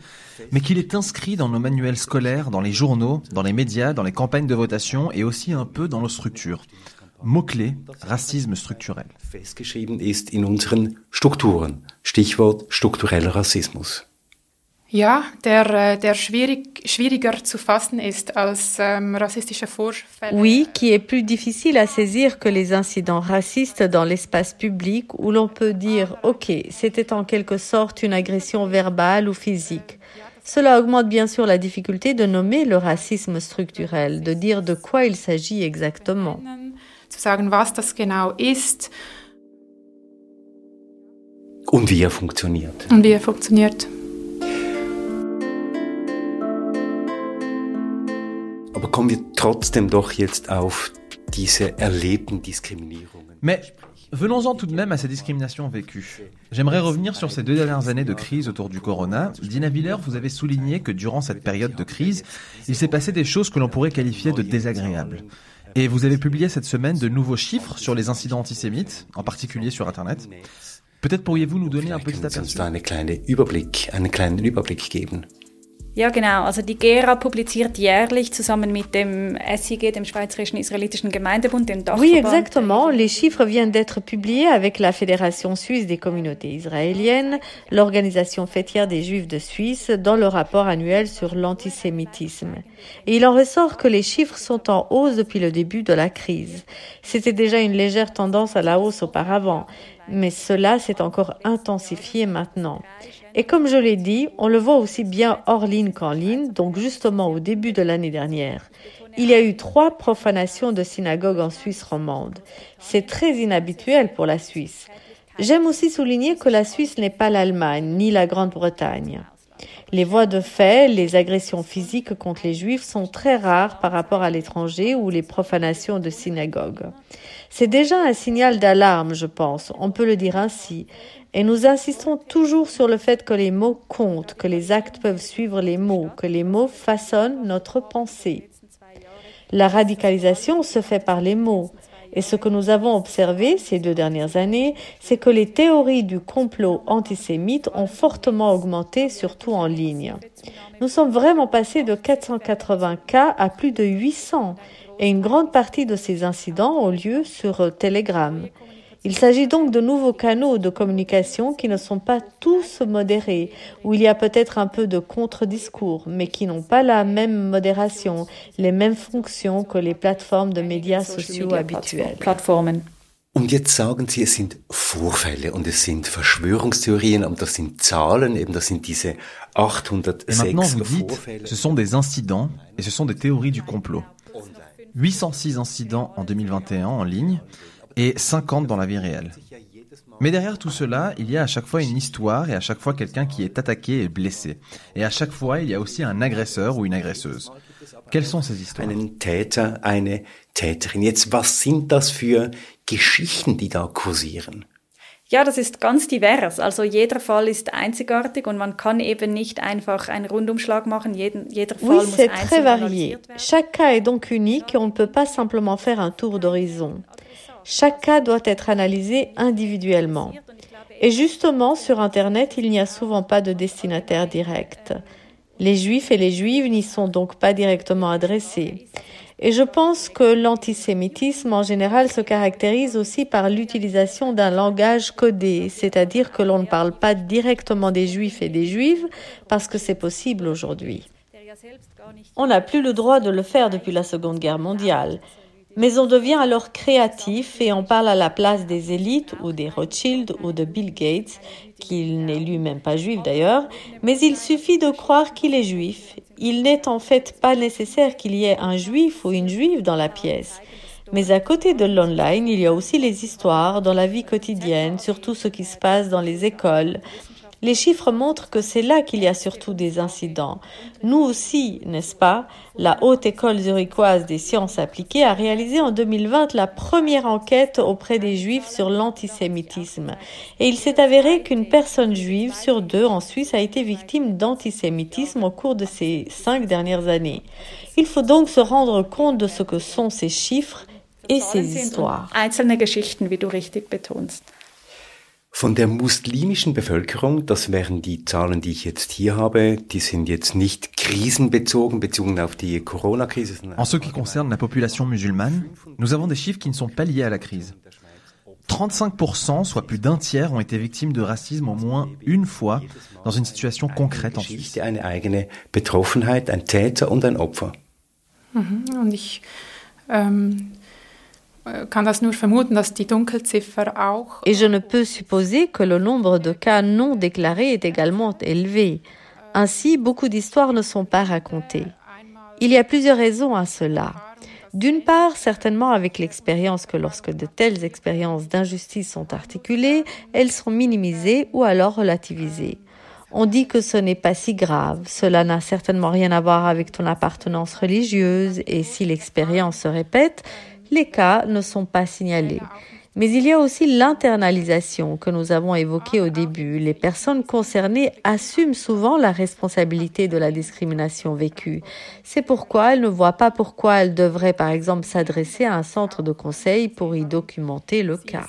mais qu'il est inscrit dans nos manuels scolaires, dans les journaux, dans les médias, dans les campagnes de votation et aussi un peu dans nos structures. Mot-clé, racisme structurel. Festgeschrieben ist in unseren Strukturen. Stichwort struktureller Rassismus. Ja, der, der schwierig, schwieriger zu fassen ist als ähm, rassistische Vorfälle. Oui, qui est plus difficile à saisir que les incidents racistes dans l'espace public où l'on peut dire OK, c'était en quelque sorte une agression verbale ou physique. Cela augmente bien sûr la difficulté de nommer le racisme structurel, de dire de quoi il s'agit exactement. Zu sagen, was das genau ist. Und wie er funktioniert. Und wie er funktioniert. Aber kommen wir trotzdem doch jetzt auf diese erlebten Diskriminierungen. Mais venons-en tout de même à ces discriminations vécues. J'aimerais revenir sur ces deux dernières années de crise autour du corona. Dina Viller, vous avez souligné que durant cette période de crise, il s'est passé des choses que l'on pourrait qualifier de désagréables. Et vous avez publié cette semaine de nouveaux chiffres sur les incidents antisémites, en particulier sur Internet. Peut-être pourriez-vous nous donner un petit aperçu. Ja, genau. Also die GERA publiziert jährlich zusammen mit dem dem Schweizerischen Gemeindebund. Oui, exactement. Les chiffres viennent d'être publiés avec la Fédération suisse des communautés israéliennes, l'organisation fêtière des Juifs de Suisse, dans le rapport annuel sur l'antisémitisme. Et il en ressort que les chiffres sont en hausse depuis le début de la crise. C'était déjà une légère tendance à la hausse auparavant, mais cela s'est encore intensifié maintenant. Et comme je l'ai dit, on le voit aussi bien hors ligne qu'en ligne, donc justement au début de l'année dernière. Il y a eu trois profanations de synagogues en Suisse romande. C'est très inhabituel pour la Suisse. J'aime aussi souligner que la Suisse n'est pas l'Allemagne ni la Grande-Bretagne. Les voies de fait, les agressions physiques contre les juifs sont très rares par rapport à l'étranger ou les profanations de synagogues. C'est déjà un signal d'alarme, je pense, on peut le dire ainsi, et nous insistons toujours sur le fait que les mots comptent, que les actes peuvent suivre les mots, que les mots façonnent notre pensée. La radicalisation se fait par les mots. Et ce que nous avons observé ces deux dernières années, c'est que les théories du complot antisémite ont fortement augmenté, surtout en ligne. Nous sommes vraiment passés de 480 cas à plus de 800, et une grande partie de ces incidents ont lieu sur Telegram. Il s'agit donc de nouveaux canaux de communication qui ne sont pas tous modérés, où il y a peut-être un peu de contre-discours, mais qui n'ont pas la même modération, les mêmes fonctions que les plateformes de médias sociaux habituelles. Und jetzt sagen Sie, es sind Vorfälle und es sind Verschwörungstheorien und das sind Zahlen, eben das sind diese 806 et maintenant vous dites, ce sont des incidents et ce sont des théories du complot. 806 incidents en 2021 en ligne, et 50 dans la vie réelle. Mais derrière tout cela, il y a à chaque fois une histoire et à chaque fois quelqu'un qui est attaqué et blessé. Et à chaque fois, il y a aussi un agresseur ou une agresseuse. Quelles sont ces histoires? Ja, das ist ganz divers. Also jeder Fall ist einzigartig und man kann eben nicht einfach einen Rundumschlag machen. Jeden, jeder Fall oui, muss c'est très varié. analysiert werden. Chaque cas est donc unique et on ne peut pas simplement faire un tour d'horizon. Chaque cas doit être analysé individuellement. Et justement, sur Internet, il n'y a souvent pas de destinataire direct. Les juifs et les juives n'y sont donc pas directement adressés. Et je pense que l'antisémitisme en général se caractérise aussi par l'utilisation d'un langage codé, c'est-à-dire que l'on ne parle pas directement des juifs et des juives parce que c'est possible aujourd'hui. On n'a plus le droit de le faire depuis la Seconde Guerre mondiale. Mais on devient alors créatif et on parle à la place des élites ou des Rothschild ou de Bill Gates, qui n'est lui-même pas juif d'ailleurs, mais il suffit de croire qu'il est juif. Il n'est en fait pas nécessaire qu'il y ait un juif ou une juive dans la pièce. Mais à côté de l'online, il y a aussi les histoires dans la vie quotidienne, surtout ce qui se passe dans les écoles. Les chiffres montrent que c'est là qu'il y a surtout des incidents. Nous aussi, n'est-ce pas? La Haute École zurichoise des sciences appliquées a réalisé en 2020 la première enquête auprès des juifs sur l'antisémitisme. Et il s'est avéré qu'une personne juive sur deux en Suisse a été victime d'antisémitisme au cours de ces cinq dernières années. Il faut donc se rendre compte de ce que sont ces chiffres et ces histoires. Einzelne Geschichten, wie du richtig betonst. Von der muslimischen Bevölkerung, das wären die Zahlen, die ich jetzt hier habe, die sind jetzt nicht krisenbezogen, bezogen auf die Corona-Krise. En ce qui concerne la population musulmane, nous avons des chiffres qui ne sont pas liés à la crise. 35%, soit plus d'un tiers, ont été victimes de racisme au moins une fois dans une situation concrète en Suisse. Geschichte, eine eigene Betroffenheit, ein Täter und ein Opfer. Und ich ähm, Et je ne peux supposer que le nombre de cas non déclarés est également élevé. Ainsi, beaucoup d'histoires ne sont pas racontées. Il y a plusieurs raisons à cela. D'une part, certainement avec l'expérience que lorsque de telles expériences d'injustice sont articulées, elles sont minimisées ou alors relativisées. On dit que ce n'est pas si grave, cela n'a certainement rien à voir avec ton appartenance religieuse et si l'expérience se répète, les cas ne sont pas signalés. Mais il y a aussi l'internalisation que nous avons évoquée au début. Les personnes concernées assument souvent la responsabilité de la discrimination vécue. C'est pourquoi elles ne voient pas pourquoi elles devraient par exemple s'adresser à un centre de conseil pour y documenter le cas.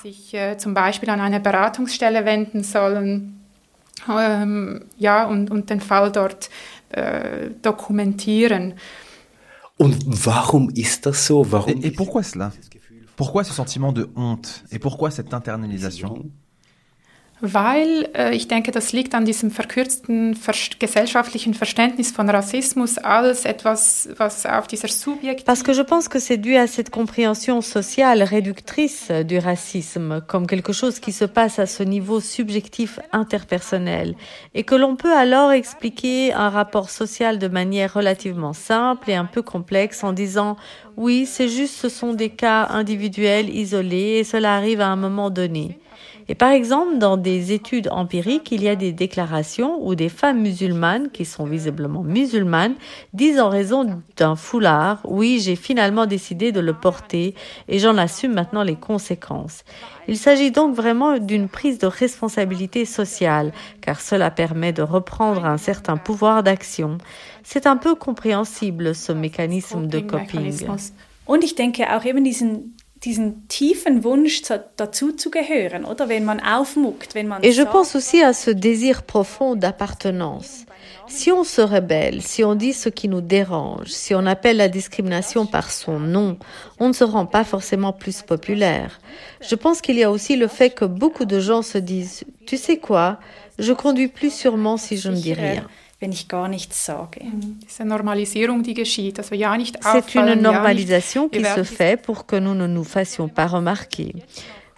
ja, und, und den Fall dort äh, dokumentieren. Et pourquoi cela? Pourquoi ce sentiment de honte? Et pourquoi cette internalisation? Weil äh, ich denke, das liegt an diesem verkürzten ver gesellschaftlichen Verständnis von Rassismus als etwas, was auf dieser Parce que je pense que c'est dû à cette compréhension sociale réductrice du racisme comme quelque chose qui se passe à ce niveau subjectif interpersonnel et que l'on peut alors expliquer un rapport social de manière relativement simple et un peu complexe en disant oui, c'est juste ce sont des cas individuels isolés et cela arrive à un moment donné. Et par exemple, dans des études empiriques, il y a des déclarations où des femmes musulmanes, qui sont visiblement musulmanes, disent en raison d'un foulard, oui, j'ai finalement décidé de le porter et j'en assume maintenant les conséquences. Il s'agit donc vraiment d'une prise de responsabilité sociale, car cela permet de reprendre un certain pouvoir d'action. C'est un peu compréhensible, ce mécanisme de coping. Coping-Mechanismus. Und ich denke diesen tiefen Wunsch zu, dazu zu gehören, oder? Wenn man aufmuckt, wenn man Et je pense aussi à ce désir profond d'appartenance. Si on se rebelle, si on dit ce qui nous dérange, si on appelle la discrimination par son nom, on ne se rend pas forcément plus populaire. Je pense qu'il y a aussi le fait que beaucoup de gens se disent, tu sais quoi, je conduis plus sûrement si je ne dis rien. Wenn ich gar nichts sage. Diese Normalisierung, die geschieht, dass wir ja nicht C'est une normalisation qui se fait pour que nous ne nous fassions pas remarquer.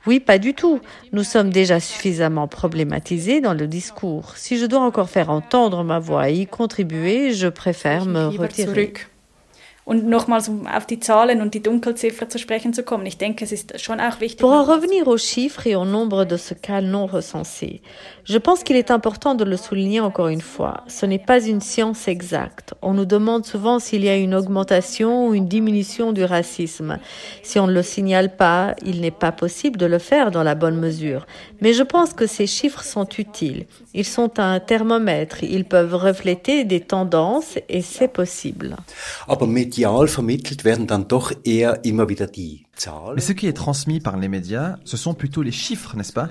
Oui, pas du tout. Nous sommes déjà suffisamment problématisés dans le discours. Si je dois encore faire entendre ma voix et y contribuer, je préfère me retirer. Zurück. Und nochmals, um auf die Zahlen und die Dunkelziffer zu sprechen zu kommen, ich denke, es ist schon auch wichtig. Pour en revenir aux chiffres et au nombre de ce cas non recensés, je pense qu'il est important de le souligner encore une fois. Ce n'est pas une science exacte. On nous demande souvent s'il y a une augmentation ou une diminution du racisme. Si on ne le signale pas, il n'est pas possible de le faire dans la bonne mesure. Mais je pense que ces chiffres sont utiles. Ils sont un thermomètre. Ils peuvent refléter des tendances et c'est possible. Aber medial vermittelt werden dann doch eher immer wieder die Zahlen. Mais ce qui est transmis par les médias, ce sont plutôt les chiffres, n'est-ce pas?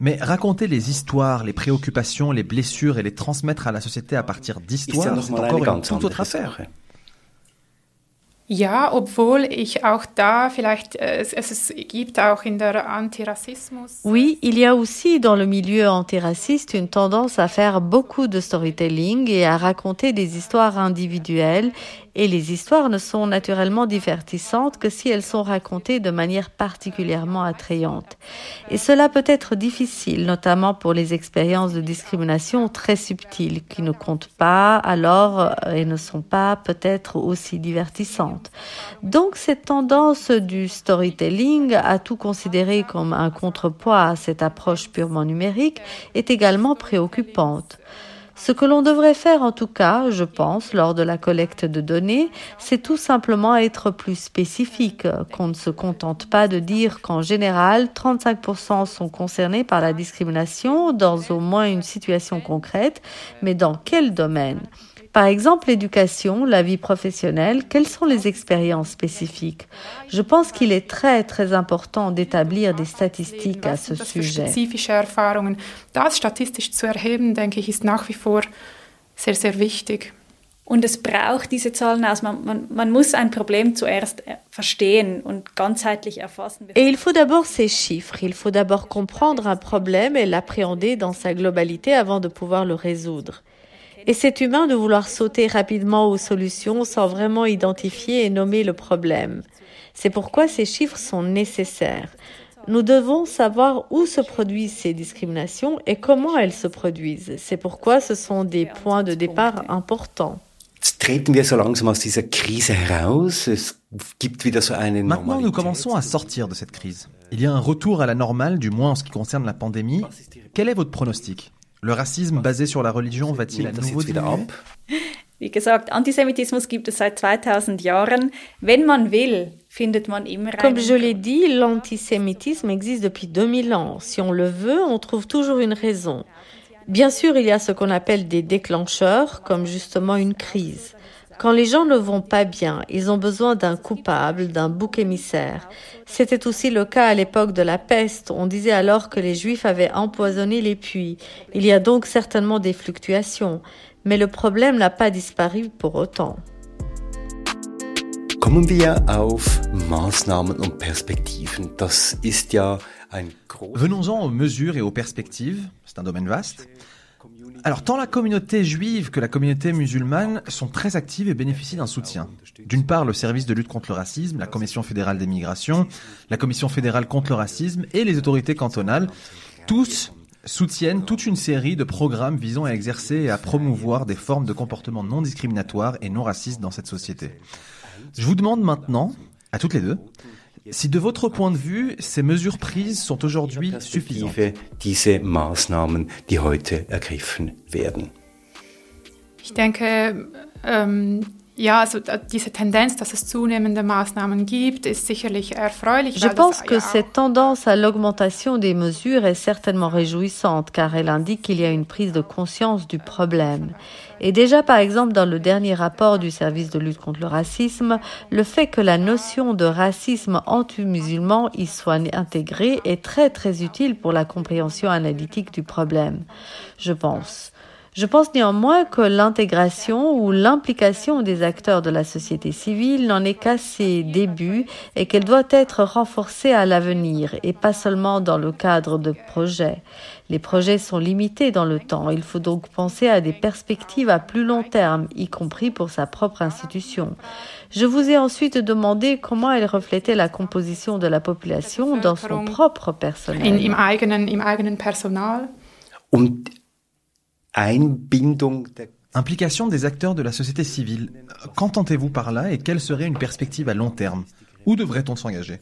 Mais raconter les histoires, les préoccupations, les blessures et les transmettre à la société à partir d'histoires, c'est encore une ganz toute autre affaire. Sache. Ja, obwohl ich auch da vielleicht, äh, es, es gibt auch in der Antirassismus. Oui, il y a aussi dans le milieu antiraciste une tendance à faire beaucoup de storytelling et à raconter des histoires individuelles. Et les histoires ne sont naturellement divertissantes que si elles sont racontées de manière particulièrement attrayante. Et cela peut être difficile, notamment pour les expériences de discrimination très subtiles qui ne comptent pas alors euh, et ne sont pas peut-être aussi divertissantes. Donc cette tendance du storytelling à tout considérer comme un contrepoids à cette approche purement numérique est également préoccupante. Ce que l'on devrait faire en tout cas, je pense, lors de la collecte de données, c'est tout simplement être plus spécifique, qu'on ne se contente pas de dire qu'en général, 35% sont concernés par la discrimination dans au moins une situation concrète, mais dans quel domaine? Par exemple, l'éducation, la vie professionnelle, quelles sont les expériences spécifiques? Je pense qu'il est très très important d'établir des statistiques à ce sujet. spezifische Erfahrungen? Das statistisch zu erheben, denke ich, ist nach wie vor sehr, sehr wichtig. Und es braucht diese Zahlen aus. Man, man, man muss ein Problem zuerst äh, verstehen und ganzheitlich erfassen. Et il faut d'abord ces chiffres, il faut d'abord comprendre un problème et l'appréhender dans sa globalité avant de pouvoir le résoudre. Et c'est humain de vouloir sauter rapidement aux solutions sans vraiment identifier et nommer le problème. C'est pourquoi ces chiffres sont nécessaires. Nous devons savoir où se produisent ces discriminations et comment elles se produisent. C'est pourquoi ce sont des points de départ importants. Maintenant, nous commençons à sortir de cette crise. Il y a un retour à la normale, du moins en ce qui concerne la pandémie. Quel est votre pronostic? Le racisme basé sur la religion va-t-il à nouveau jetzt wieder diminuer ab? Wie gesagt, Antisemitismus gibt es seit 2000 Jahren. Wenn man will, findet man immer Comme je l'ai dit, l'antisémitisme existe depuis 2000 ans. Si on le veut, on trouve toujours une raison. Bien sûr, il y a ce qu'on appelle des déclencheurs, comme justement une crise. Quand les gens ne vont pas bien, ils ont besoin d'un coupable, d'un bouc émissaire. C'était aussi le cas à l'époque de la peste. On disait alors que les Juifs avaient empoisonné les puits. Il y a donc certainement des fluctuations. Mais le problème n'a pas disparu pour autant. Kommen wir auf Maßnahmen und Perspektiven. Das ist ja ein großes Venons-en aux mesures et aux perspectives. C'est un domaine vaste. Alors, tant la communauté juive que la communauté musulmane sont très actives et bénéficient d'un soutien. D'une part, le service de lutte contre le racisme, la Commission fédérale des migrations, la Commission fédérale contre le racisme et les autorités cantonales, tous soutiennent toute une série de programmes visant à exercer et à promouvoir des formes de comportements non discriminatoires et non racistes dans cette société. Je vous demande maintenant, à toutes les deux, si de votre point de vue, ces mesures prises sont aujourd'hui suffisantes. Diese Maßnahmen, die heute ergriffen werden? Ich denke, ähm, Je pense que cette tendance à l'augmentation des mesures est certainement réjouissante car elle indique qu'il y a une prise de conscience du problème. Et déjà, par exemple, dans le dernier rapport du service de lutte contre le racisme, le fait que la notion de racisme anti-musulman y soit intégrée est très très utile pour la compréhension analytique du problème, je pense. Je pense néanmoins que l'intégration ou l'implication des acteurs de la société civile n'en est qu'à ses débuts et qu'elle doit être renforcée à l'avenir et pas seulement dans le cadre de projets. Les projets sont limités dans le temps. Il faut donc penser à des perspectives à plus long terme, y compris pour sa propre institution. Je vous ai ensuite demandé comment elle reflétait la composition de la population dans son propre in, personnel eigenen, im eigenen Personal. Und Einbindung der Implication des acteurs de la société civile. Qu'entendez-vous par là et quelle serait une perspective à long terme? Où devrait-on s'engager?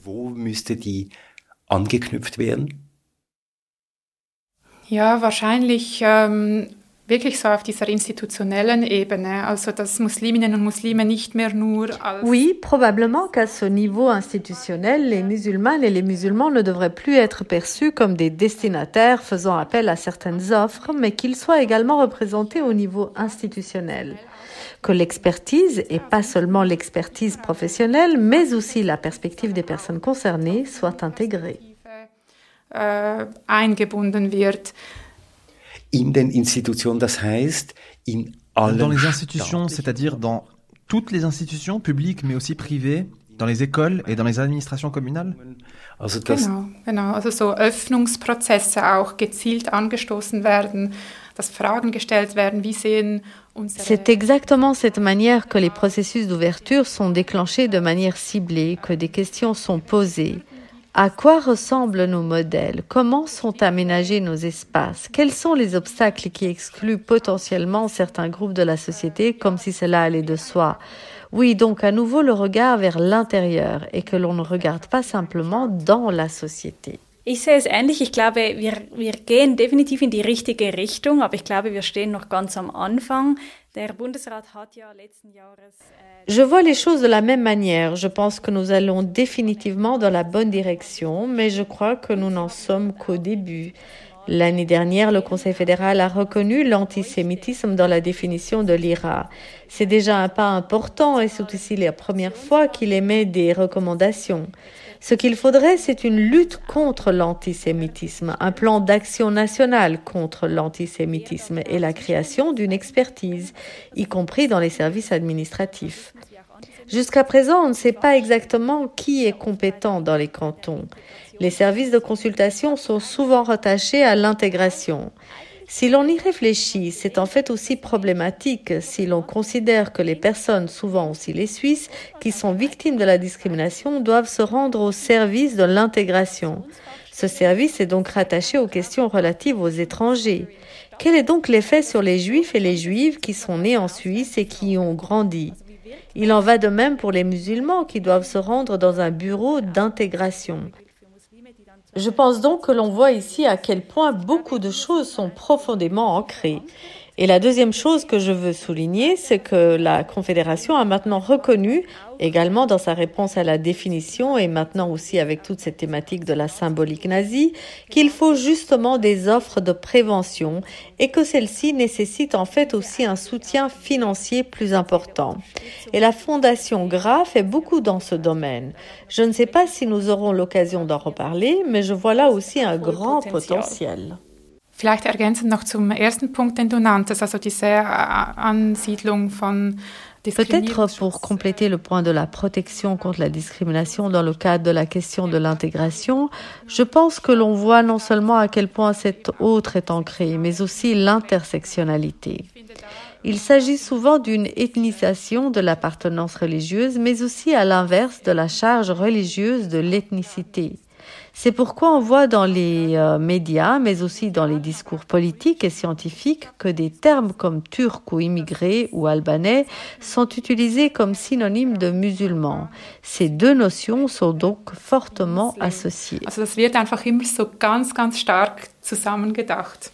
Ja, wahrscheinlich ähm, wirklich so auf dieser institutionnellen Ebene, also dass Musliminnen und Muslime nicht mehr nur als Oui, probablement qu'à ce niveau institutionnel, les musulmanes et les musulmans ne devraient plus être perçus comme des destinataires faisant appel à certaines offres, mais qu'ils soient également représentés au niveau institutionnel. Que l'expertise, et pas seulement l'expertise professionnelle, mais aussi la perspective des personnes concernées, soit intégrée. eingebunden wird. In den Institutionen, das heißt, in allen Dans les institutions, c'est-à-dire dans toutes les institutions publiques mais aussi privées, dans les écoles et dans les administrations communales Also das, Genau, genau. Also so Öffnungsprozesse auch gezielt angestoßen werden, dass Fragen gestellt werden, wie sehen unsere C'est exactement cette manière que les processus d'ouverture sont déclenchés de manière ciblée, que des questions sont posées. À quoi ressemblent nos modèles? Comment sont aménagés nos espaces? Quels sont les obstacles qui excluent potentiellement certains groupes de la société, comme si cela allait de soi? Oui, donc à nouveau le regard vers l'intérieur et que l'on ne regarde pas simplement dans la société. Ich sehe es ähnlich. Ich glaube, wir, gehen definitiv in die richtige Richtung, aber ich glaube, wir stehen noch ganz am Anfang. Äh, Je vois les choses de la même manière. Je pense que nous allons définitivement dans la bonne direction, mais je crois que nous n'en sommes qu'au début. L'année dernière, le Conseil fédéral a reconnu l'antisémitisme dans la définition de l'IRA. C'est déjà un pas important et c'est aussi la première fois qu'il émet des recommandations. Ce qu'il faudrait, c'est une lutte contre l'antisémitisme, un plan d'action national contre l'antisémitisme et la création d'une expertise, y compris dans les services administratifs. Jusqu'à présent, on ne sait pas exactement qui est compétent dans les cantons. Les services de consultation sont souvent rattachés à l'intégration. Si l'on y réfléchit, c'est en fait aussi problématique si l'on considère que les personnes, souvent aussi les Suisses, qui sont victimes de la discrimination doivent se rendre au service de l'intégration. Ce service est donc rattaché aux questions relatives aux étrangers. Quel est donc l'effet sur les Juifs et les Juives qui sont nés en Suisse et qui y ont grandi? Il en va de même pour les musulmans qui doivent se rendre dans un bureau d'intégration. Je pense donc que l'on voit ici à quel point beaucoup de choses sont profondément ancrées. Et la deuxième chose que je veux souligner, c'est que la Confédération a maintenant reconnu, également dans sa réponse à la définition et maintenant aussi avec toute cette thématique de la symbolique nazie, qu'il faut justement des offres de prévention et que celles-ci nécessitent en fait aussi un soutien financier plus important. Et la Fondation Gra fait beaucoup dans ce domaine. Je ne sais pas si nous aurons l'occasion d'en reparler, mais je vois là aussi un grand potentiel. Vielleicht ergänzend noch zum ersten Punkt, den du nanntest, also diese Ansiedlung von Peut-être pour compléter le point de la protection contre la discrimination dans le cadre de la question de l'intégration, je pense que l'on voit non seulement à quel point cette autre est ancrée, mais aussi l'intersectionnalité. Il s'agit souvent d'une ethnisation de l'appartenance religieuse, mais aussi à l'inverse de la charge religieuse de l'ethnicité. C'est pourquoi on voit dans les euh, médias, mais aussi dans les discours politiques et scientifiques, que des termes comme turc ou immigré ou albanais sont utilisés comme synonymes de musulmans. Ces deux notions sont donc fortement associées. Also das wird einfach immer so ganz, ganz stark zusammengedacht.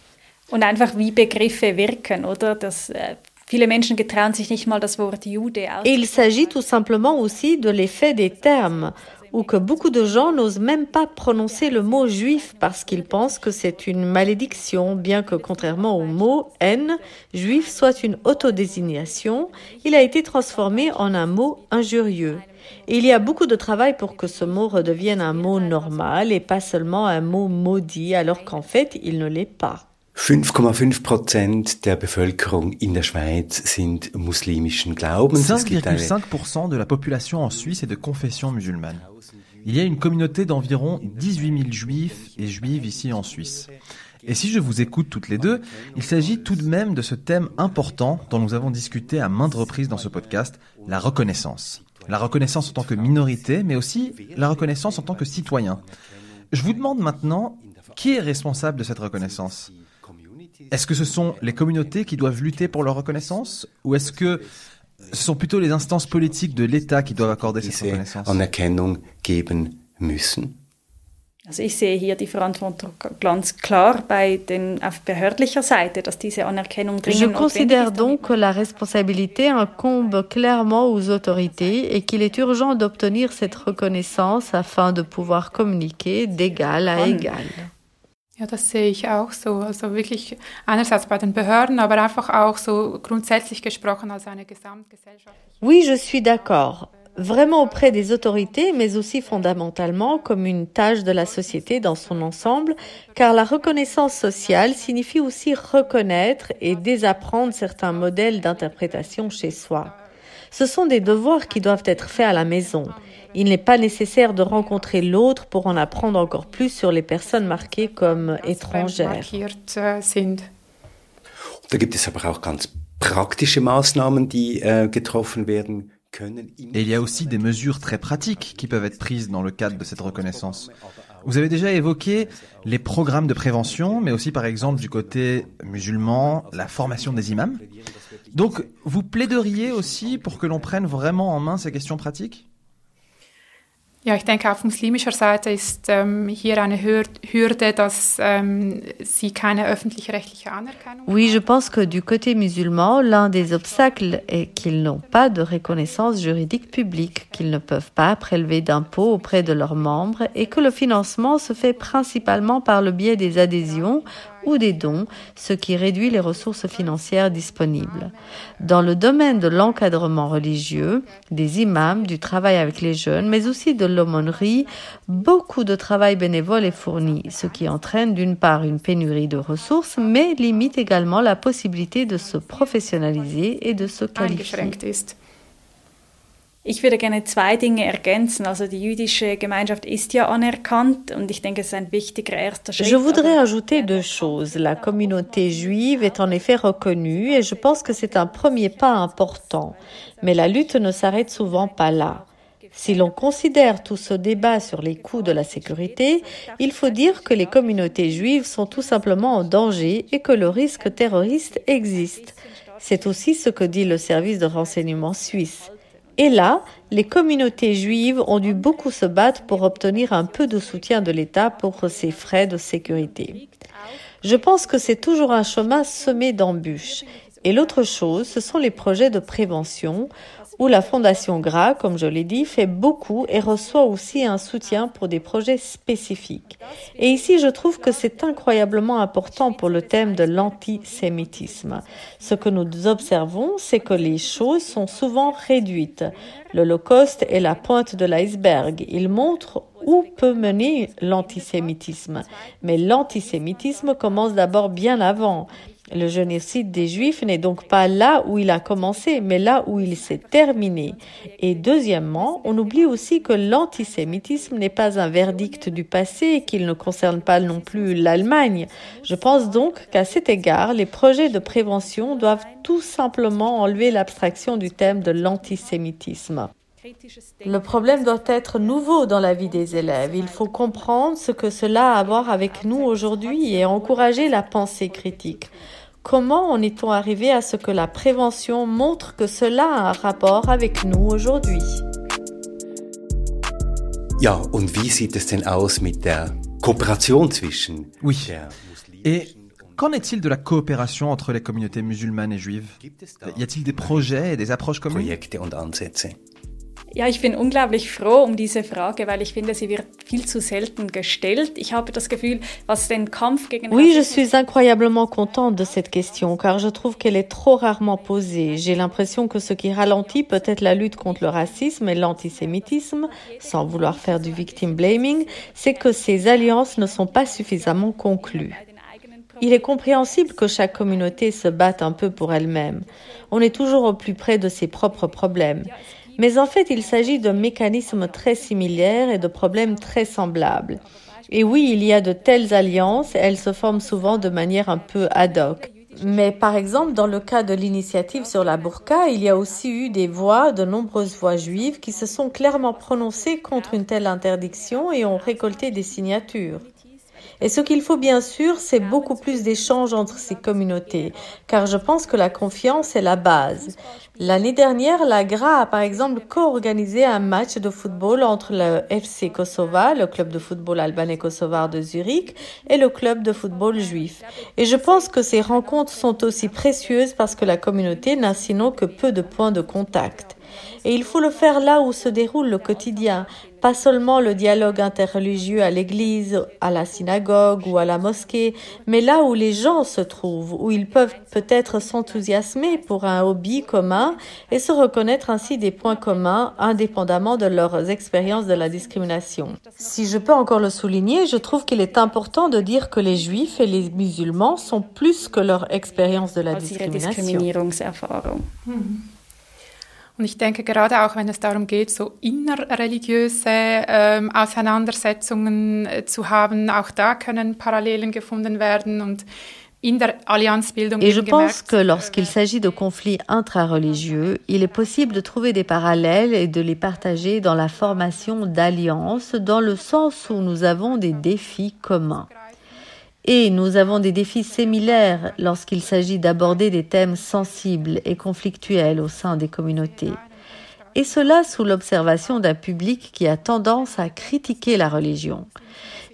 Und einfach wie Begriffe wirken, oder? Das, äh, viele Menschen getrauen sich nicht mal das Wort Jude Et il s'agit tout simplement aussi de l'effet des termes, ou que beaucoup de gens n'osent même pas prononcer le mot juif parce qu'ils pensent que c'est une malédiction, bien que contrairement au mot haine, juif soit une autodésignation, il a été transformé en un mot injurieux. Et il y a beaucoup de travail pour que ce mot redevienne un mot normal et pas seulement un mot maudit, alors qu'en fait, il ne l'est pas. 5,5 Prozent der Bevölkerung in der Schweiz sind muslimischen Glaubens. Es gibt eine 5,5% de la population en Suisse est de confession musulmane. Il y a une communauté d'environ 18 000 juifs et juives ici en Suisse. Et si je vous écoute toutes les deux, il s'agit tout de même de ce thème important dont nous avons discuté à maintes reprises dans ce podcast, la reconnaissance. La reconnaissance en tant que minorité, mais aussi la reconnaissance en tant que citoyen. Je vous demande maintenant, qui est responsable de cette reconnaissance? Est-ce que ce sont les communautés qui doivent lutter pour leur reconnaissance? Ou est-ce que ce sont plutôt les instances politiques de l'État qui doivent accorder cette reconnaissance Anerkennung geben müssen? Also ich sehe hier die Verantwortung ganz klar bei den, auf behördlicher Seite, dass diese Anerkennung dringend Je considère donc que la responsabilité incombe clairement aux autorités et qu'il est urgent d'obtenir cette reconnaissance afin de pouvoir communiquer d'égal à égal. Oui, je suis d'accord. Vraiment auprès des autorités, mais aussi fondamentalement comme une tâche de la société dans son ensemble, car la reconnaissance sociale signifie aussi reconnaître et désapprendre certains modèles d'interprétation chez soi. Ce sont des devoirs qui doivent être faits à la maison. Il n'est pas nécessaire de rencontrer l'autre pour en apprendre encore plus sur les personnes marquées comme étrangères. Markiert äh, sind. Da gibt es aber auch ganz praktische Maßnahmen, die getroffen werden können. Et il y a aussi des mesures très pratiques qui peuvent être prises dans le cadre de cette reconnaissance. Vous avez déjà évoqué les programmes de prévention, mais aussi par exemple du côté musulman, la formation des imams. Donc, vous plaideriez aussi pour que l'on prenne vraiment en main ces questions pratiques? Ja, ich denke, auf muslimischer Seite ist ähm, hier eine Hür- Hürde, dass ähm, sie keine öffentlich-rechtliche Anerkennung Oui, je pense que du côté musulman, l'un des obstacles est qu'ils n'ont pas de reconnaissance juridique publique, qu'ils ne peuvent pas prélever d'impôts auprès de leurs membres et que le financement se fait principalement par le biais des adhésions ou des dons, ce qui réduit les ressources financières disponibles. Dans le domaine de l'encadrement religieux, des imams, du travail avec les jeunes, mais aussi de l'aumônerie, beaucoup de travail bénévole est fourni, ce qui entraîne d'une part une pénurie de ressources, mais limite également la possibilité de se professionnaliser et de se qualifier. Eingeschränkt ist. Ich würde gerne zwei Dinge ergänzen. Also die jüdische Gemeinschaft ist ja anerkannt und ich denke, es ist ein wichtiger erster Schritt. Je voudrais ajouter deux choses. La communauté juive est en effet reconnue et je pense que c'est un premier pas important. Mais la lutte ne s'arrête souvent pas là. Si l'on considère tout ce débat sur les coûts de la sécurité, il faut dire que les communautés juives sont tout simplement en danger et que le risque terroriste existe. C'est aussi ce que dit le service de renseignement suisse. Et là, les communautés juives ont dû beaucoup se battre pour obtenir un peu de soutien de l'État pour ces frais de sécurité. Je pense que c'est toujours un chemin semé d'embûches. Et l'autre chose, ce sont les projets de prévention où la Fondation GRA, comme je l'ai dit, fait beaucoup et reçoit aussi un soutien pour des projets spécifiques. Et ici, je trouve que c'est incroyablement important pour le thème de l'antisémitisme. Ce que nous observons, c'est que les choses sont souvent réduites. L'Holocauste est la pointe de l'iceberg. Il montre où peut mener l'antisémitisme. Mais l'antisémitisme commence d'abord bien avant. Le génocide des Juifs n'est donc pas là où il a commencé, mais là où il s'est terminé. Et deuxièmement, on oublie aussi que l'antisémitisme n'est pas un verdict du passé et qu'il ne concerne pas non plus l'Allemagne. Je pense donc qu'à cet égard, les projets de prévention doivent tout simplement enlever l'abstraction du thème de l'antisémitisme. Le problème doit être nouveau dans la vie des élèves. Il faut comprendre ce que cela a à voir avec nous aujourd'hui et encourager la pensée critique. Comment en est-on arrivé à ce que la prévention montre que cela a un rapport avec nous aujourd'hui? Ja, und wie sieht es denn aus mit der Kooperation zwischen Oui. der Et qu'en est-il de la coopération entre les communautés musulmanes et juives? Y a-t-il des projets et des approches communes? Ja, ich bin unglaublich froh um diese Frage, weil ich finde, sie wird viel zu selten gestellt. Ich habe das Gefühl, was den Kampf gegen Oui, je suis incroyablement contente de cette question car je trouve qu'elle est trop rarement posée. J'ai l'impression que ce qui ralentit peut-être la lutte contre le racisme et l'antisémitisme, sans vouloir faire du victim blaming, c'est que ces alliances ne sont pas suffisamment conclues. Il est compréhensible que chaque communauté se batte un peu pour elle-même. On est toujours au plus près de ses propres problèmes. Mais en fait, il s'agit de mécanismes très similaires et de problèmes très semblables. Et oui, il y a de telles alliances, elles se forment souvent de manière un peu ad hoc. Mais par exemple, dans le cas de l'initiative sur la burqa, il y a aussi eu des voix, de nombreuses voix juives, qui se sont clairement prononcées contre une telle interdiction et ont récolté des signatures. Et ce qu'il faut bien sûr, c'est beaucoup plus d'échanges entre ces communautés, car je pense que la confiance est la base. L'année dernière, la GRA a par exemple co-organisé un match de football entre le FC Kosova, le club de football albanais kosovar de Zurich, et le club de football juif. Et je pense que ces rencontres sont aussi précieuses parce que la communauté n'a sinon que peu de points de contact. Et il faut le faire là où se déroule le quotidien, pas seulement le dialogue interreligieux à l'église, à la synagogue ou à la mosquée, mais là où les gens se trouvent, où ils peuvent peut-être s'enthousiasmer pour un hobby commun et se reconnaître ainsi des points communs indépendamment de leurs expériences de la discrimination. Si je peux encore le souligner, je trouve qu'il est important de dire que les juifs et les musulmans sont plus que leur expérience de la discrimination. Und ich denke, gerade auch wenn es darum geht, so innerreligiöse ähm, Auseinandersetzungen äh, zu haben, auch da können Parallelen gefunden werden und Et je pense que lorsqu'il s'agit de conflits intrareligieux, il est possible de trouver des parallèles et de les partager dans la formation d'alliances, dans le sens où nous avons des défis communs. Et nous avons des défis similaires lorsqu'il s'agit d'aborder des thèmes sensibles et conflictuels au sein des communautés. Et cela sous l'observation d'un public qui a tendance à critiquer la religion.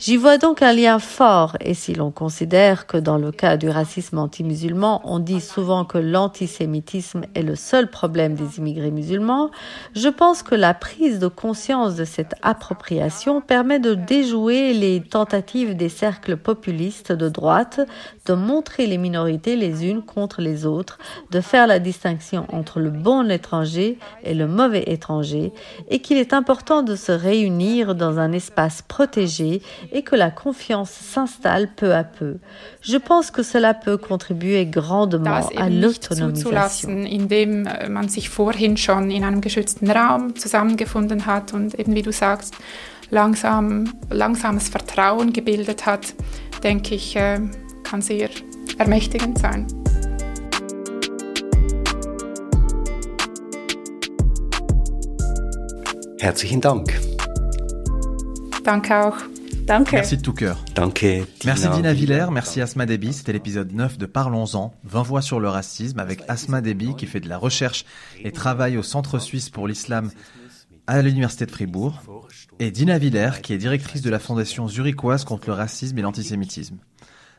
J'y vois donc un lien fort, et si l'on considère que dans le cas du racisme anti-musulman, on dit souvent que l'antisémitisme est le seul problème des immigrés musulmans, je pense que la prise de conscience de cette appropriation permet de déjouer les tentatives des cercles populistes de droite de montrer les minorités les unes contre les autres, de faire la distinction entre le bon étranger et le mauvais étranger, et qu'il est important de se réunir dans un espace protégé et que la confiance s'installe peu à peu. Je pense que cela peut contribuer grandement à l'autonomisation. indem äh, man sich vorhin schon in einem geschützten Raum zusammengefunden hat und eben wie du sagst, langsam, langsames Vertrauen gebildet hat, denke ich, äh, kann sehr ermächtigend sein. Herzlichen Dank. Danke auch. Danke. Merci de tout cœur. Danke. Merci Dina Villers, merci Asma Debi. C'était l'épisode 9 de Parlons-en, 20 voix sur le racisme avec Asma Debi qui fait de la recherche et travaille au Centre suisse pour l'islam à l'Université de Fribourg et Dina Villers qui est directrice de la Fondation zurichoise contre le racisme et l'antisémitisme.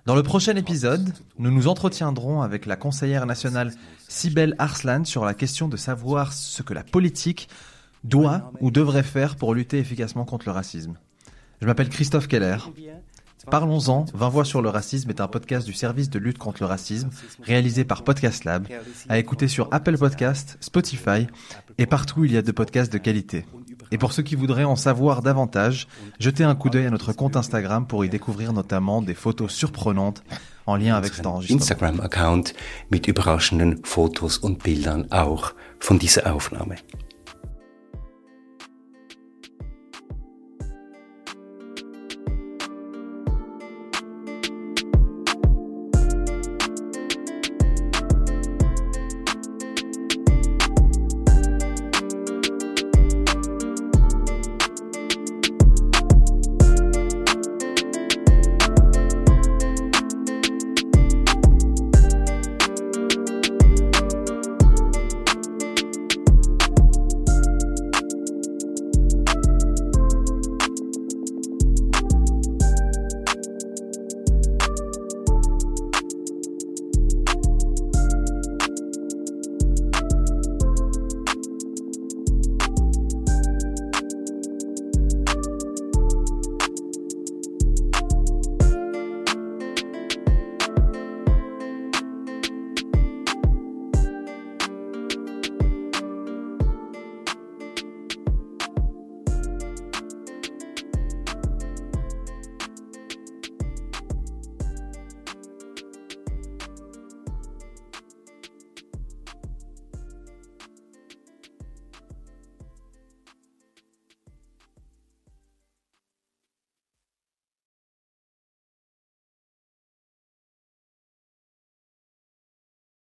Dans le prochain épisode, nous nous entretiendrons avec la conseillère nationale Sibel Arslan sur la question de savoir ce que la politique doit ou devrait faire pour lutter efficacement contre le racisme. Je m'appelle Christophe Keller. Parlons-en, 20 voix sur le racisme est un podcast du service de lutte contre le racisme réalisé par Podcast Lab, à écouter sur Apple Podcast, Spotify et partout où il y a de podcasts de qualité. Et pour ceux qui voudraient en savoir davantage, jetez un coup d'œil à notre compte Instagram pour y découvrir notamment des photos surprenantes en lien avec cet enregistrement. Instagram-Account mit überraschenden Fotos und Bildern auch von dieser Aufnahme.